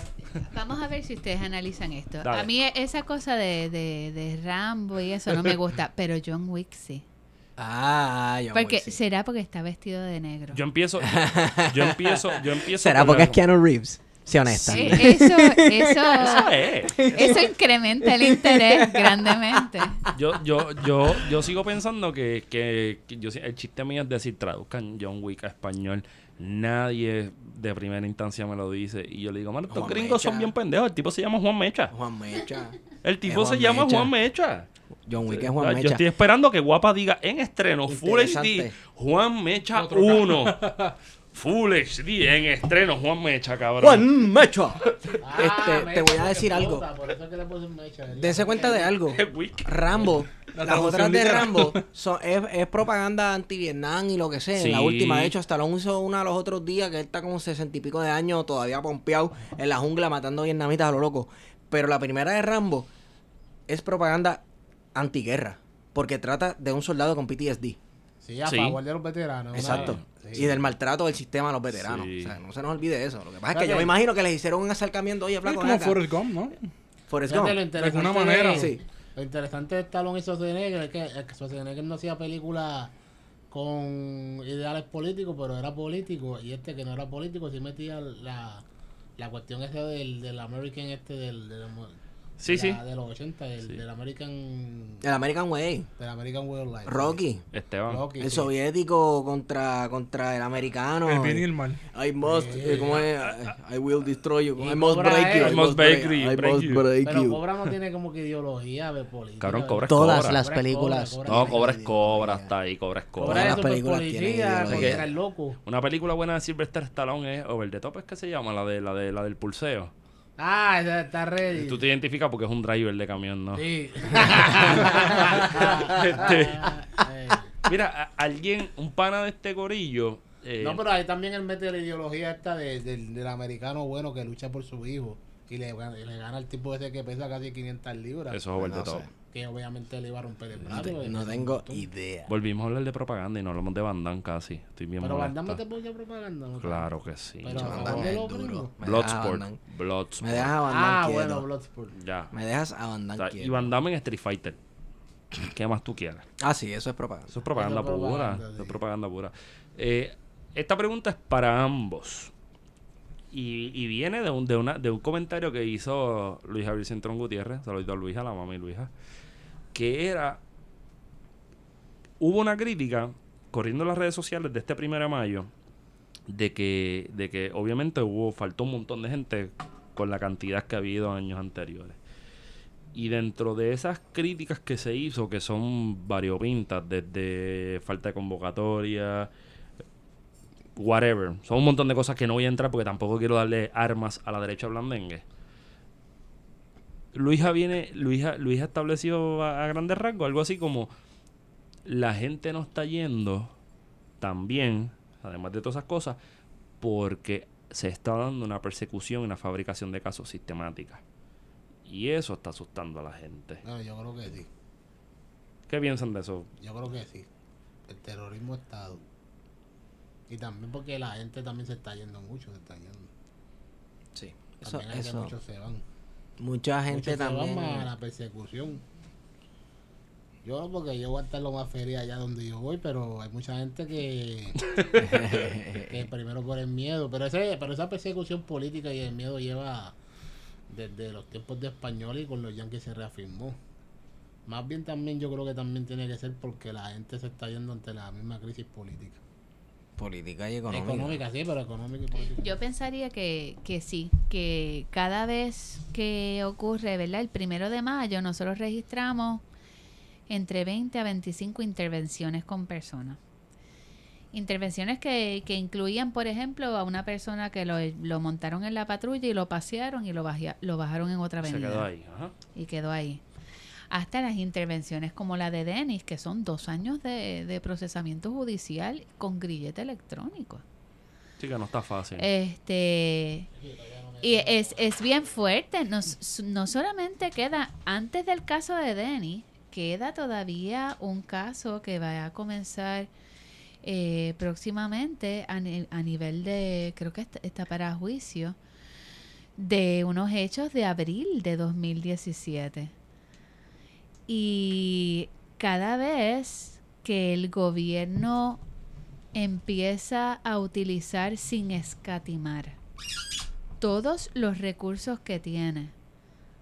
vamos a ver si ustedes analizan esto. Dale. A mí esa cosa de, de, de Rambo y eso no me gusta, pero John Wick sí. Ah, yo Porque sí. será porque está vestido de negro. Yo empiezo, yo empiezo, yo empiezo. ¿Será porque es Keanu Reeves? Sí, honesta. Eh, eso, eso, [LAUGHS] Eso es. eso incrementa el interés grandemente. Yo, yo, yo, yo sigo pensando que, que, que yo, el chiste mío es decir, traduzcan John Wick a español. Nadie de primera instancia me lo dice. Y yo le digo, mano, estos Juan gringos son bien pendejos. El tipo se llama Juan Mecha. Juan Mecha. El tipo se llama. Juan Mecha. John Wick es Ah, Juan Yo Mecha. estoy esperando que Guapa diga en estreno Full HD. Juan Mecha Otro 1. [LAUGHS] Full HD en estreno Juan Mecha, cabrón. Juan Mecha. [LAUGHS] Ah, Este, mecha, te voy a decir algo. Dense cuenta de [LAUGHS] algo. Wick. Rambo, La las otras de literal. Rambo son, es, es propaganda anti-Vietnam y lo que sea. Sí. La última, de hecho, Stallone hizo una los otros días que él está como sesenta y pico de años todavía pompeado en la jungla matando vietnamitas a lo loco. Pero la primera de Rambo es propaganda antiguerra. porque trata de un soldado con PTSD. Sí, a Sí. favor de los veteranos. una- Exacto. sí. Y del maltrato del sistema a los veteranos. Sí. O sea, no se nos olvide eso. Lo que pasa es que yo me imagino que les hicieron un acercamiento, oye, Es flaco, como ven acá. Forrest Gump, ¿no? Forrest Gump. interesante alguna manera. de- Sí. Lo interesante de Stallone y Schwarzenegger es que, es que Schwarzenegger no hacía películas con ideales políticos, pero era político. Y este que no era político, sí metía la, la cuestión esa del, del American este del, del, Sí, de sí. la- de los 80, del, Sí. del American El American Way. del American Way of Life. Rocky. Esteban. Rocky, El sí. soviético contra, contra el americano. El bien y el mal. I must, eh, ¿cómo es? I will destroy you. I must Cobra break you. I I must break you, I break must you. break Pero you. Cobra no tiene como que ideología de política. Cabrón, Cobra es Todas Cobra. las Cobra películas. Cobra, No, Cobra Cobra es Cobra, está ahí, Cobra es Cobra Cobra. las películas tienen policía ideología. contra el loco. Una película buena de Sylvester Stallone es Over the Top, es que se llama, la de la de la del pulseo. Ah, esa está ready. Tú te identificas porque es un driver de camión, ¿no? Sí. [LAUGHS] Este, [LAUGHS] Mira, alguien, un pana de este gorillo. eh, No, pero ahí también él mete la ideología esta de- del- del americano bueno que lucha por su hijo y le, gana- y le gana al tipo ese que pesa casi 500 libras. Eso es Over the No Top. sé. Que obviamente le iba a romper el No, brazo. te- porque no es un tengo montón. idea. Volvimos a hablar de propaganda y no hablamos de Van Damme casi. Estoy bien Pero Van. Damme te puede propaganda, ¿no? Claro que sí. Pero-. Van ¿a Damme dónde es lo duro. Bloodsport. Bloodsport. Me dejas a Van Damme Ah, quieto. bueno, Bloodsport. Ya. Me dejas a Van O sea, y Van Damme en Street Fighter. ¿Qué más tú quieras? Ah, sí, eso es propaganda. Eso es propaganda Eso pura. propaganda, Eso es propaganda pura. Eh, esta pregunta es para ambos. Y, y viene de un, de, una, de un comentario que hizo Luis Javier Centrón Gutiérrez. Saludos a Luisa, la mamá y Luisa. Que era. Hubo una crítica corriendo en las redes sociales de este primero de mayo. De que, de que obviamente hubo, faltó un montón de gente con la cantidad que ha habido años anteriores. Y dentro de esas críticas que se hizo, que son variopintas, desde falta de convocatoria, whatever, son un montón de cosas que no voy a entrar porque tampoco quiero darle armas a la derecha blandengue. Luisa viene, Luisa, Luisa estableció a, a grandes rasgos algo así como la gente no está yendo tan bien, además de todas esas cosas, porque se está dando una persecución y una fabricación de casos sistemática. Y eso está asustando a la gente. No, yo creo que sí. ¿Qué piensan de eso? Yo creo que sí. El terrorismo ha estado. Y también porque la gente también se está yendo mucho, se está yendo. Sí. Eso, También es que eso. muchos se van. Mucha gente Muchos se también. van más a la persecución. Yo porque yo voy a estar lo más feliz allá donde yo voy, pero hay mucha gente que, [LAUGHS] que primero por el miedo. Pero, ese, pero esa persecución política y el miedo lleva desde los tiempos de español y con los yanquis se reafirmó. Más bien también yo creo que también tiene que ser porque la gente se está yendo ante la misma crisis política. Política y económica. Económica, sí, pero económica y política. Yo pensaría que, que sí, que cada vez que ocurre, ¿verdad? El primero de mayo nosotros registramos entre 20 a 25 intervenciones con personas. Intervenciones que, que incluían, por ejemplo, a una persona que lo, lo montaron en la patrulla y lo pasearon y lo, bajia- lo bajaron en otra Se avenida. quedó ahí. Ajá. Y quedó ahí. Hasta las intervenciones como la de Denis, que son dos años de, de procesamiento judicial con grillete electrónico. Sí, que no está fácil. Este. Y es, es bien fuerte. No, no solamente queda, antes del caso de Denny, queda todavía un caso que va a comenzar eh, próximamente a, ni- a nivel de, creo que está, está para juicio, de unos hechos de abril de 2017. Y cada vez que el gobierno empieza a utilizar sin escatimar todos los recursos que tiene.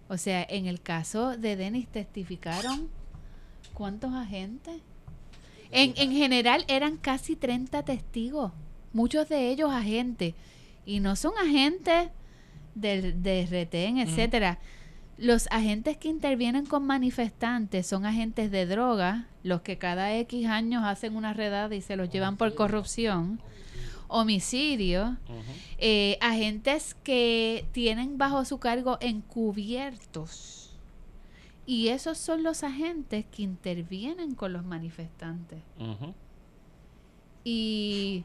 O sea, en el caso de Denis testificaron cuántos agentes. En, en general eran casi 30 testigos, muchos de ellos agentes. Y no son agentes del, de retén, etcétera. Los agentes que intervienen con manifestantes son agentes de droga, los que cada X años hacen una redada y se los llevan por corrupción, homicidio, eh, agentes que tienen bajo su cargo encubiertos. Y esos son los agentes que intervienen con los manifestantes. Y,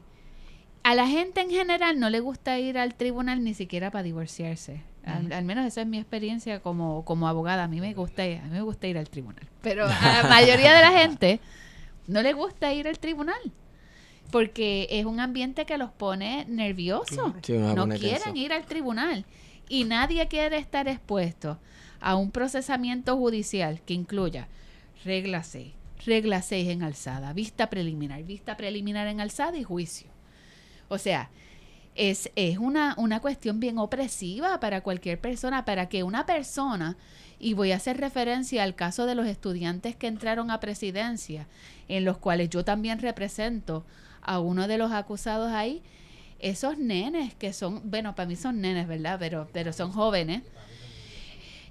a la gente en general no le gusta ir al tribunal ni siquiera para divorciarse. Al, al menos esa es mi experiencia como, como abogada. A mí me gusta, a mí me gusta ir al tribunal. Pero a la [LAUGHS] mayoría de la gente no le gusta ir al tribunal. Porque es un ambiente que los pone nerviosos. Sí, no quieren ir al tribunal. Y nadie quiere estar expuesto a un procesamiento judicial que incluya regla 6, regla 6 en alzada, vista preliminar, vista preliminar en alzada y juicio. O sea, es, es una, una cuestión bien opresiva para cualquier persona, para que una persona, y voy a hacer referencia al caso de los estudiantes que entraron a presidencia, en los cuales yo también represento a uno de los acusados ahí, esos nenes que son, bueno, para mí son nenes, ¿verdad? Pero, pero son jóvenes.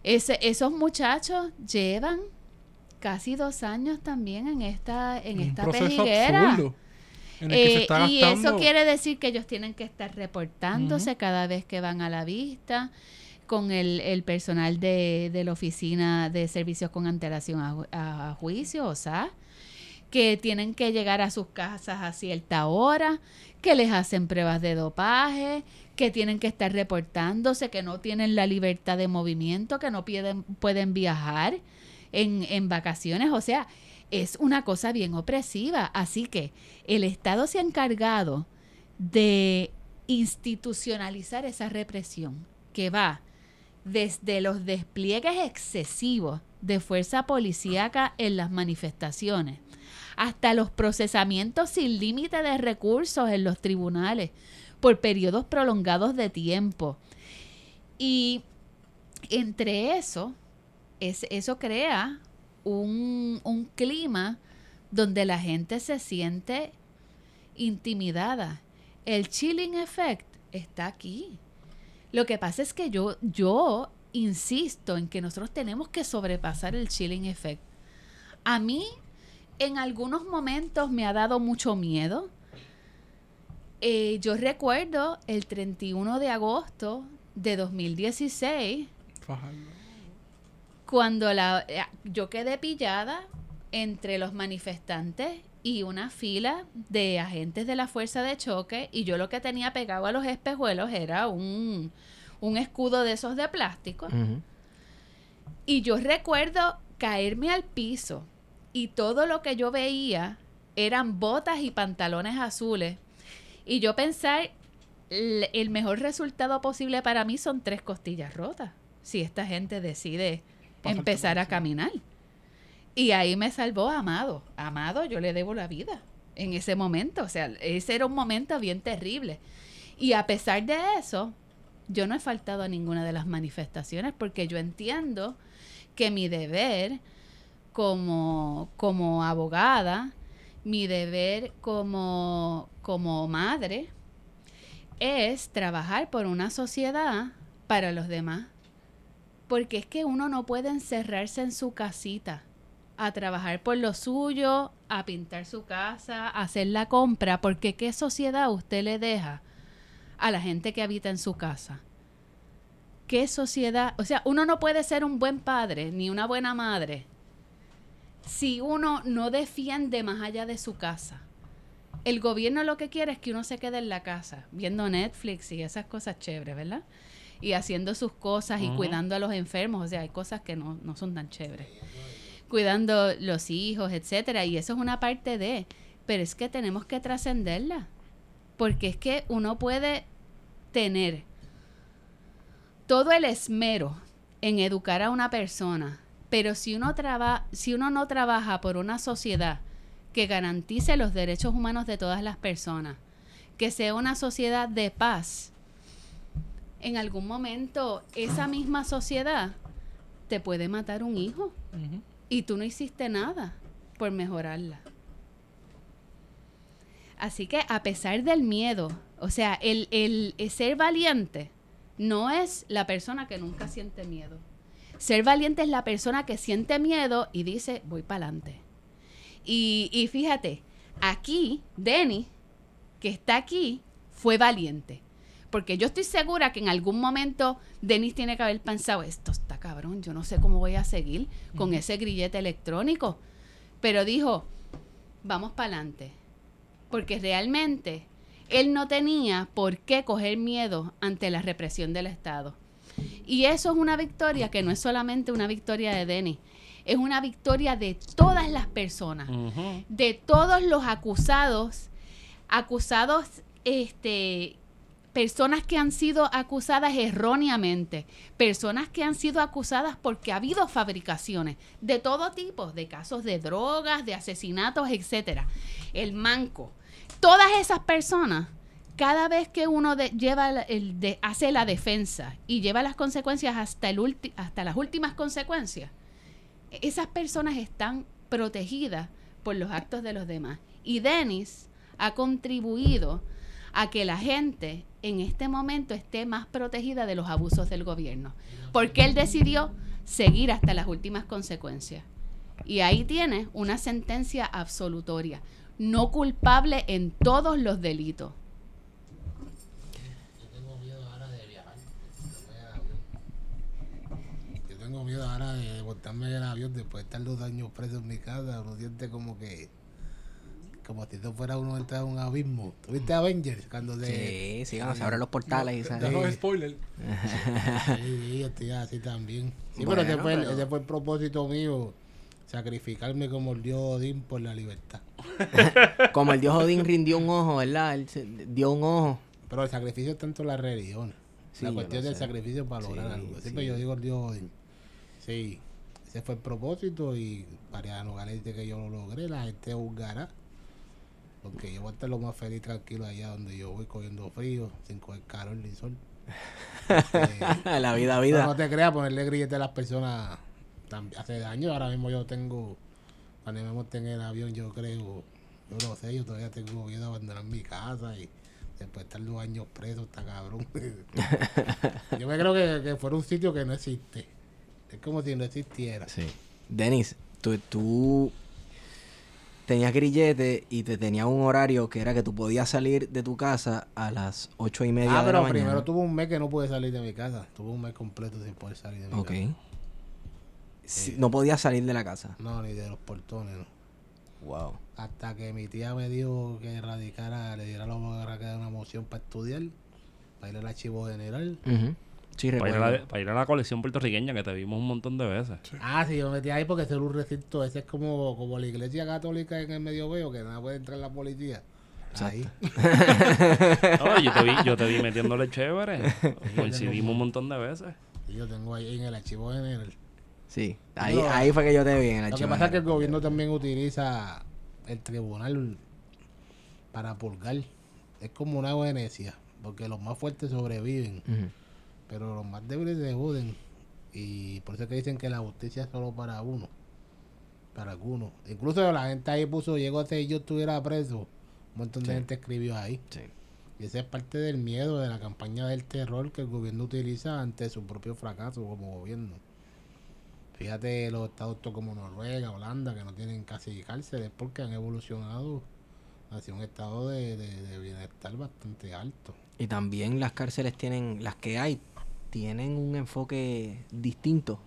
Ese, esos muchachos llevan casi dos años también en esta, en un esta proceso pejiguera. absurdo. En el que se Eh, y eso quiere decir que ellos tienen que estar reportándose cada vez que van a la vista con el, el personal de, de la Oficina de Servicios con Antelación a, ju- a Juicio, o sea, que tienen que llegar a sus casas a cierta hora, que les hacen pruebas de dopaje, que tienen que estar reportándose, que no tienen la libertad de movimiento, que no pueden, pueden viajar en, en vacaciones. O sea, es una cosa bien opresiva. Así que el Estado se ha encargado de institucionalizar esa represión que va desde los despliegues excesivos de fuerza policíaca en las manifestaciones hasta los procesamientos sin límite de recursos en los tribunales por periodos prolongados de tiempo. Y entre eso, es, eso crea un, un clima donde la gente se siente intimidada. El chilling effect está aquí. Lo que pasa es que yo, yo insisto en que nosotros tenemos que sobrepasar el chilling effect. A mí, en algunos momentos, me ha dado mucho miedo. Eh, yo recuerdo el 31 de agosto de 2016 Fajardo. Cuando la, eh, yo quedé pillada entre los manifestantes y una fila de agentes de la fuerza de choque y yo lo que tenía pegado a los espejuelos era un, un escudo de esos de plástico. Y yo recuerdo caerme al piso y todo lo que yo veía eran botas y pantalones azules. Y yo pensar el, el mejor resultado posible para mí son tres costillas rotas si esta gente decide empezar a caminar. Y ahí me salvó Amado. Amado, yo le debo la vida en ese momento. O sea, ese era un momento bien terrible. Y a pesar de eso, yo no he faltado a ninguna de las manifestaciones porque yo entiendo que mi deber como, como abogada, mi deber como, como madre, es trabajar por una sociedad para los demás. Porque es que uno no puede encerrarse en su casita a trabajar por lo suyo, a pintar su casa, a hacer la compra, porque ¿qué sociedad usted le deja a la gente que habita en su casa? ¿Qué sociedad? O sea, uno no puede ser un buen padre ni una buena madre si uno no defiende más allá de su casa. El gobierno lo que quiere es que uno se quede en la casa viendo Netflix y esas cosas chéveres, ¿verdad? Y haciendo sus cosas y cuidando a los enfermos. O sea, hay cosas que no, no son tan chéveres. Cuidando los hijos, etcétera. Y eso es una parte de. Pero es que tenemos que trascenderla. Porque es que uno puede tener todo el esmero en educar a una persona, pero si uno traba, si uno no trabaja por una sociedad que garantice los derechos humanos de todas las personas, que sea una sociedad de paz, en algún momento esa misma sociedad te puede matar un hijo y tú no hiciste nada por mejorarla. Así que a pesar del miedo, o sea, el, el- el ser valiente no es la persona que nunca siente miedo. Ser valiente es la persona que siente miedo y dice, voy para adelante. Y, y fíjate, aquí, Denny, que está aquí, fue valiente. Porque yo estoy segura que en algún momento Denis tiene que haber pensado, esto está cabrón, yo no sé cómo voy a seguir con ese grillete electrónico. Pero dijo, vamos para adelante. Porque realmente él no tenía por qué coger miedo ante la represión del Estado. Y eso es una victoria que no es solamente una victoria de Denis, es una victoria de todas las personas, de todos los acusados, acusados, este, personas que han sido acusadas erróneamente, personas que han sido acusadas porque ha habido fabricaciones de todo tipo, de casos de drogas, de asesinatos, etcétera. El manco, todas esas personas, cada vez que uno de- lleva el de- hace la defensa y lleva las consecuencias hasta el hasta las últimas consecuencias, esas personas están protegidas por los actos de los demás. Y Dennis ha contribuido a que la gente en este momento esté más protegida de los abusos del gobierno, porque él decidió seguir hasta las últimas consecuencias. Y ahí tiene una sentencia absolutoria, no culpable en todos los delitos. Yo tengo miedo ahora de viajar. Yo tengo miedo ahora de montarme en el avión después de estar dos años preso en mi casa. Uno siente como que. Como si esto fuera uno entrar a un abismo. ¿Tuviste Avengers? Cuando se. Sí, sí, cuando se abren los portales y sale. Dejo spoiler. Sí, estoy así también. Sí, Bueno, pero, ese fue, el- pero- ese fue el propósito mío. Sacrificarme como el dios Odín por la libertad. [LAUGHS] Como el dios Odín rindió un ojo, ¿verdad? Él se- dio un ojo. Pero el sacrificio es tanto la religión. Sí, la cuestión del sé. sacrificio para lograr Sí, algo. Siempre sí. yo digo el Dios Odín. Sí, ese fue el propósito y Mariano Gales dice que yo lo logré, la gente juzgará. Porque yo voy a estar lo más feliz y tranquilo allá donde yo voy cogiendo frío, sin coger calor ni sol. [LAUGHS] Este, la vida, vida. no te creas, ponerle grillete a las personas hace daño. Ahora mismo yo tengo, cuando me monté en el avión, yo creo, yo no sé, yo todavía tengo miedo de abandonar mi casa y después de estar dos años preso, está cabrón. [LAUGHS] yo me creo que, que fuera un sitio que no existe. Es como si no existiera. Sí. Denis, tú, tú tenías grillete y te tenía un horario que era que tú podías salir de tu casa a las ocho y media Ah, de la pero mañana. primero tuve un mes que no pude salir de mi casa. Tuve un mes completo sin poder salir de mi Ok. casa. Sí, no podías salir de la casa. No, ni de los portones, no. Wow. Hasta que mi tía me dijo que radicara, le diera la de una moción para estudiar, para ir al archivo general. Sí, Para ir, a la, para ir a la colección puertorriqueña que te vimos un montón de veces. Ah, sí, yo me metí ahí porque ese es un recinto, ese es como, como la iglesia católica en el medio veo, que nada puede entrar la policía. Ahí. [LAUGHS] No, yo, te vi, yo te vi metiéndole chévere. [LAUGHS] Coincidimos un montón de veces. Y yo tengo ahí en el archivo general. Sí. Ahí, No. ahí fue que yo te vi en el Lo que archivo. pasa es que el gobierno también utiliza el tribunal para purgar. Es como una Venecia, porque los más fuertes sobreviven, Ujú. Pero los más débiles se joden. Y por eso es que dicen que la justicia es solo para uno, para algunos. Incluso la gente ahí puso, llegó a ser yo estuviera preso. Un montón de gente escribió ahí. Sí. Y esa es parte del miedo de la campaña del terror que el gobierno utiliza ante su propio fracaso como gobierno. Fíjate los estados como Noruega, Holanda, que no tienen casi cárceles porque han evolucionado hacia un estado de, de- de bienestar bastante alto. Y también las cárceles tienen, las que hay, tienen un enfoque distinto.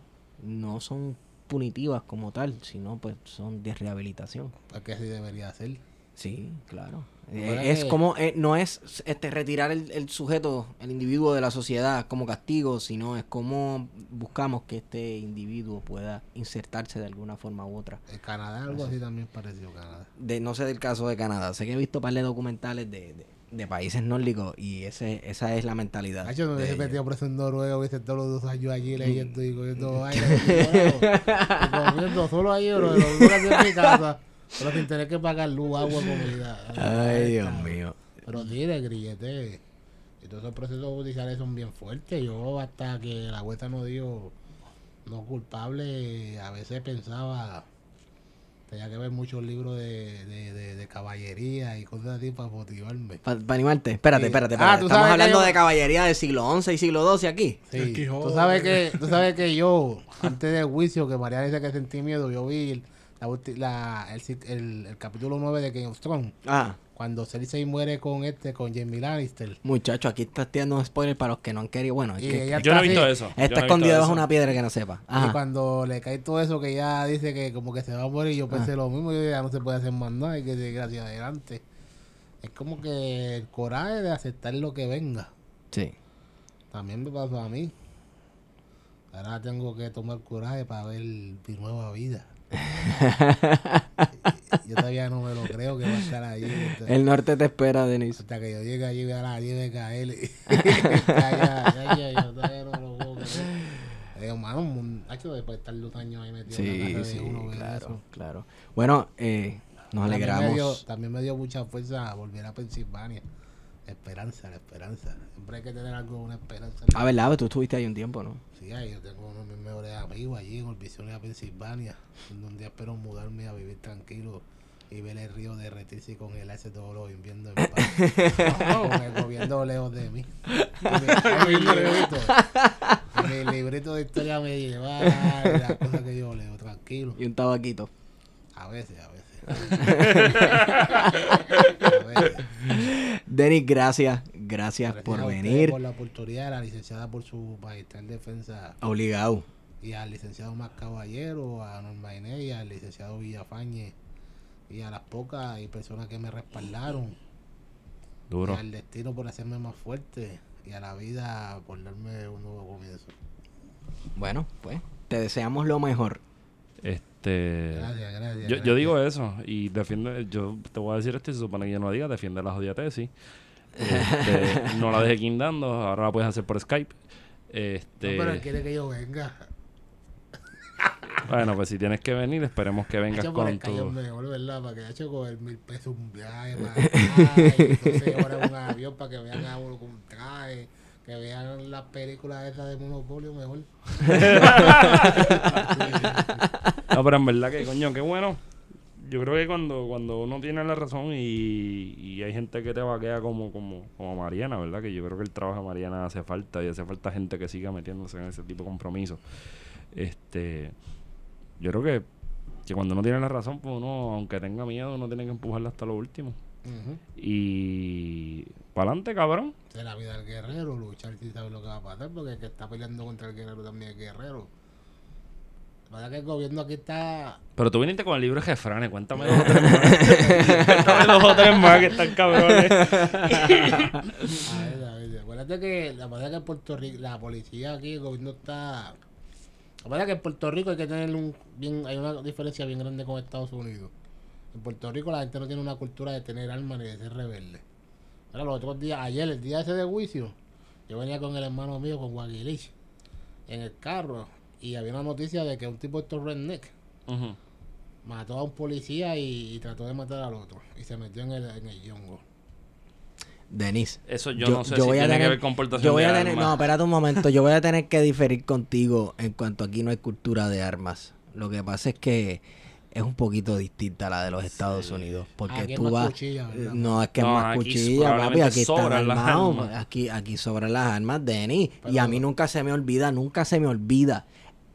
No son punitivas como tal, sino pues son de rehabilitación. Porque así debería ser. Sí, claro. Eh, es que- como, eh, no es este retirar el, el sujeto, el individuo de la sociedad como castigo, sino es como buscamos que este individuo pueda insertarse de alguna forma u otra. En Canadá algo así también pareció Canadá. De, no sé del caso de Canadá, sé que he visto un par de documentales de, de- de países nórdicos y ese, esa es la mentalidad. Hacho, no de hubiese ellos. metido preso en Noruega, hubiese todos los dos años allí leyendo y cogiendo [LAUGHS] Mm. aire. comiendo solo ahí, bro, lo en mi casa. Pero sin tener que pagar luz, agua, comida. Ay, Dios mío. Pero de grillete. Y todos esos procesos judiciales son bien fuertes. Yo hasta que la jueza nos dio no culpable, a veces pensaba, tenía que ver muchos libros de, de, de, de caballería y cosas así para motivarme. Para animarte, espérate, Sí. espérate, Ah, espérate. tú Estamos sabes hablando yo- de caballería del siglo XI y siglo XII aquí. Sí, tú sabes que tú sabes que yo antes del juicio que María dice que sentí miedo, yo vi el, la la- el, el- el capítulo 9 de Game of Thrones Ah, cuando Cersei muere con este con Jamie Lannister. muchacho, aquí estás tirando un spoiler para los que no han querido. Bueno, es que Yo no he está visto así. eso. No está escondido debajo de una piedra que no sepa. Y cuando le cae todo eso que ella dice que como que se va a morir, yo pensé lo mismo, yo ya no se puede hacer más nada, hay que seguir hacia adelante. es como que el coraje de aceptar lo que venga. Sí. También me pasó a mí. Ahora tengo que tomar coraje para ver mi nueva vida. [LAUGHS] yo todavía no me lo creo que va a estar ahí. Hasta, El norte te espera, Denis. hasta que yo llegue allí a la nieve caer. y- ya, ya, ya, yo todavía no me lo puedo creer. Eh, mano, un macho, después de estar dos años ahí metido en la Sí, de sí, uno, claro, eso. claro. Bueno, eh, nos También me, dio, alegramos. también me dio mucha fuerza volver a Pensilvania. Esperanza, la esperanza. Siempre hay que tener algo, una esperanza. Ah, ¿verdad? Pues Tú estuviste ahí un tiempo, ¿no? Ahí yo tengo uno de mis mejores amigos allí en Orbisonia, Pensilvania. donde Un día espero mudarme a vivir tranquilo y ver el río derretirse y congelarse todos los inviernos en paz. con el gobierno lejos de mí. [LAUGHS] Mi, mi librito, mi librito de historia medieval y las cosas que yo leo, tranquilo. Y un tabaquito. A veces, a veces. [LAUGHS] a veces. Denis, gracias. Gracias Gracias por venir. Por la oportunidad, a la licenciada por su majestad en defensa Obligado. y al licenciado Más Caballero, a Norma Inés y al licenciado Villafañe y a las pocas y personas que me respaldaron, Duro. y al destino por hacerme más fuerte y a la vida por darme un nuevo comienzo. Bueno, pues te deseamos lo mejor. Este. Gracias, gracias. Yo, gracias. yo digo eso y defiende, yo te voy a decir esto y se supone que yo no lo diga, defiende la jodida tesis. Este, [LAUGHS] no la deje guindando, ahora la puedes hacer por Skype. No, Este, pero él quiere que yo venga. [LAUGHS] bueno, pues si tienes que venir, esperemos que vengas con el tu... mejor, ¿verdad? Para que haya hecho con el mil pesos un viaje, para y entonces ahora un avión para que vean a uno con un traje, que vean las películas esas de Monopolio mejor. [LAUGHS] No, pero en verdad que, coño, qué bueno. Yo creo que cuando, cuando uno tiene la razón y, y hay gente que te vaquea como, como, como Mariana, ¿verdad? Que yo creo que el trabajo de Mariana hace falta y hace falta gente que siga metiéndose en ese tipo de compromisos. Este, yo creo que, que cuando uno tiene la razón, pues uno, aunque tenga miedo, uno tiene que empujarla hasta lo último. Y para adelante, cabrón. Es la vida del guerrero, luchar sin saber lo que va a pasar, porque el que está peleando contra el guerrero también es guerrero. La verdad que el gobierno aquí está. Pero tú viniste con el libro de Jefrane, cuéntame dos o tres más. [LAUGHS] cuéntame dos o tres más que están cabrones. A ver, a ver, acuérdate que la verdad que en Puerto Rico, la policía aquí, el gobierno está. La verdad que en Puerto Rico hay que tener un. bien Hay una diferencia bien grande con Estados Unidos. En Puerto Rico la gente no tiene una cultura de tener armas ni de ser rebelde. Ahora, los otros días, ayer, el día ese de juicio, yo venía con el hermano mío, con Guaguilich, en el carro, y había una noticia de que un tipo de estos redneck mató a un policía y, y trató de matar al otro. Y se metió en el, en el yongo. Denis. Eso yo, no sé si voy a tiene que tener- ver con portación yo voy de a tener, armas. No, espérate un momento. Yo voy a tener que diferir contigo en cuanto aquí no hay cultura de armas. Lo que pasa es que es un poquito distinta a la de los Estados Unidos. Porque Aquí tú vas. cuchilla, no, es que No, es más aquí cuchilla, papi. Aquí están sobran las armados. armas. Aquí, aquí sobran las armas, Denis. y a mí nunca se me olvida, nunca se me olvida.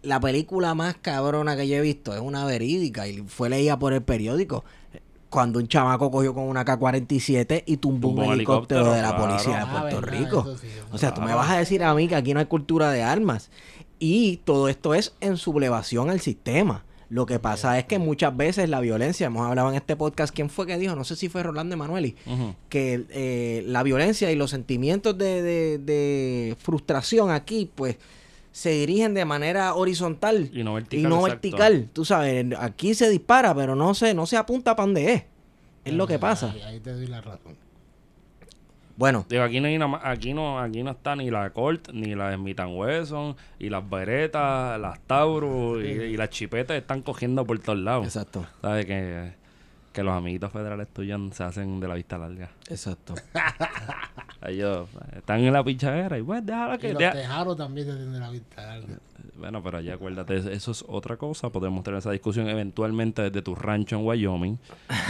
La película más cabrona que yo he visto es una verídica y fue leída por el periódico. Cuando un chamaco cogió con una K-47 y tumbó un, Tumbó un helicóptero, helicóptero, de la claro. policía de Ah, Puerto verdad, Rico. sí, O sea, tú me vas a decir a mí que aquí no hay cultura de armas. Y todo esto es en sublevación al sistema. Lo que pasa es que muchas veces la violencia, hemos hablado en este podcast, ¿quién fue que dijo? No sé si fue Rolando Emanueli, que eh, la violencia y los sentimientos de, de- de frustración aquí, pues, se dirigen de manera horizontal Y no vertical. y no exacto. vertical. Tú sabes, aquí se dispara, pero no se, no se apunta para donde es. Es lo que pasa. Ahí, ahí te doy la razón. Bueno, Digo, aquí no, hay nada más- aquí no aquí no está ni la Colt, ni la Smith Wesson, y las Beretas, las Taurus, y, y las chipetas están cogiendo por todos lados. exacto, ¿Sabes? Que, que los amiguitos federales tuyos se hacen de la vista larga. exacto. [LAUGHS] Ellos eh, están en la pichadera y pues déjala Y que... los deja- tejaros también se tienen la vista larga. Bueno, pero ya acuérdate, eso es otra cosa. Podemos tener esa discusión eventualmente desde tu rancho en Wyoming.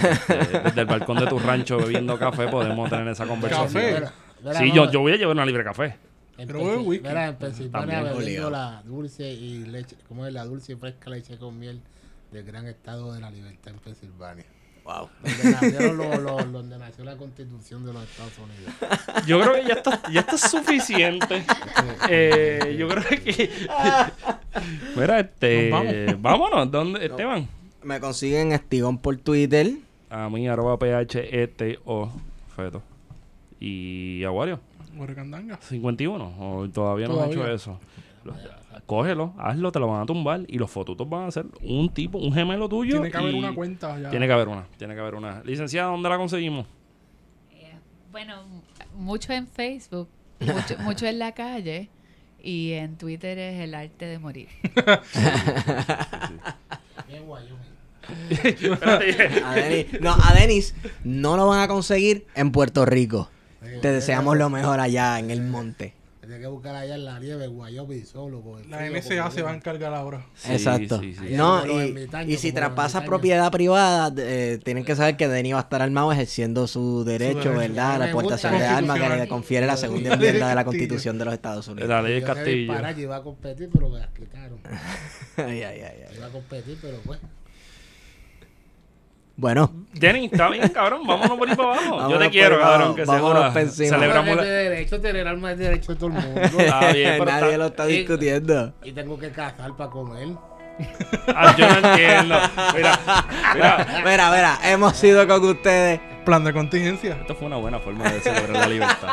Este, [LAUGHS] desde el balcón de tu rancho bebiendo café podemos tener esa conversación. Café. Mira, mira, Sí, no, yo, yo voy a llevar una libre café. En, Pero whisky. mira, en Pensilvania bebiendo la dulce y leche, ¿cómo es la dulce y fresca leche con miel del gran estado de la libertad en Pensilvania? Wow. Donde, nacieron los- los- donde nació la constitución de los Estados Unidos. Yo creo que ya está, ya está suficiente. Eh, yo creo que. [LAUGHS] Mira, este. Nos [LAUGHS] Vámonos. ¿Dónde, Esteban? Me consiguen Estigón por Twitter. A mí, arroba PHETO. feto. Y Aguario, Huercandanga. 51. O todavía no han hecho Todavía. eso. Lo- Cógelo, hazlo, te lo van a tumbar y los fotutos van a ser un tipo, un gemelo tuyo. Tiene que haber una cuenta ya. Tiene que haber una, tiene que haber una. Licenciada, ¿dónde la conseguimos? Eh, Bueno, mucho en Facebook, mucho, [LAUGHS] mucho en la calle y en Twitter es el arte de morir. [LAUGHS] A Denis, no, a Denis no lo van a conseguir en Puerto Rico. Te deseamos lo mejor allá en el monte. Tiene que buscar allá en la nieve, Wyoming solo. con el La frío, NSA con se va a encargar ahora. Sí, Exacto. sí, sí. No, y, y si ermitaños. propiedad privada, eh, tienen que saber que Denis va a estar armado ejerciendo su derecho, derecho. ¿verdad? La Me exportación de armas que le confiere la segunda La enmienda de la. Constitución de los Estados Unidos. La ley de Castillo. yo iba a competir, pero me las quitaron. [LAUGHS] Ay, ay, ay, ay. Iba a competir, pero pues. Bueno, Jenny, está bien, cabrón. Vámonos por ahí para abajo. Yo te quiero, cabrón. Que Vámonos joda. pa' encima. Celebramos Bueno, la... derecho, tener armas es derecho de todo el mundo. [LAUGHS] Está bien, pero nadie está- lo está y- discutiendo. y tengo que cazar para comer. Ah, yo no entiendo. Mira, mira. [LAUGHS] Mira, mira, hemos sido con ustedes. Plan de contingencia. Esto fue una buena forma de celebrar la libertad.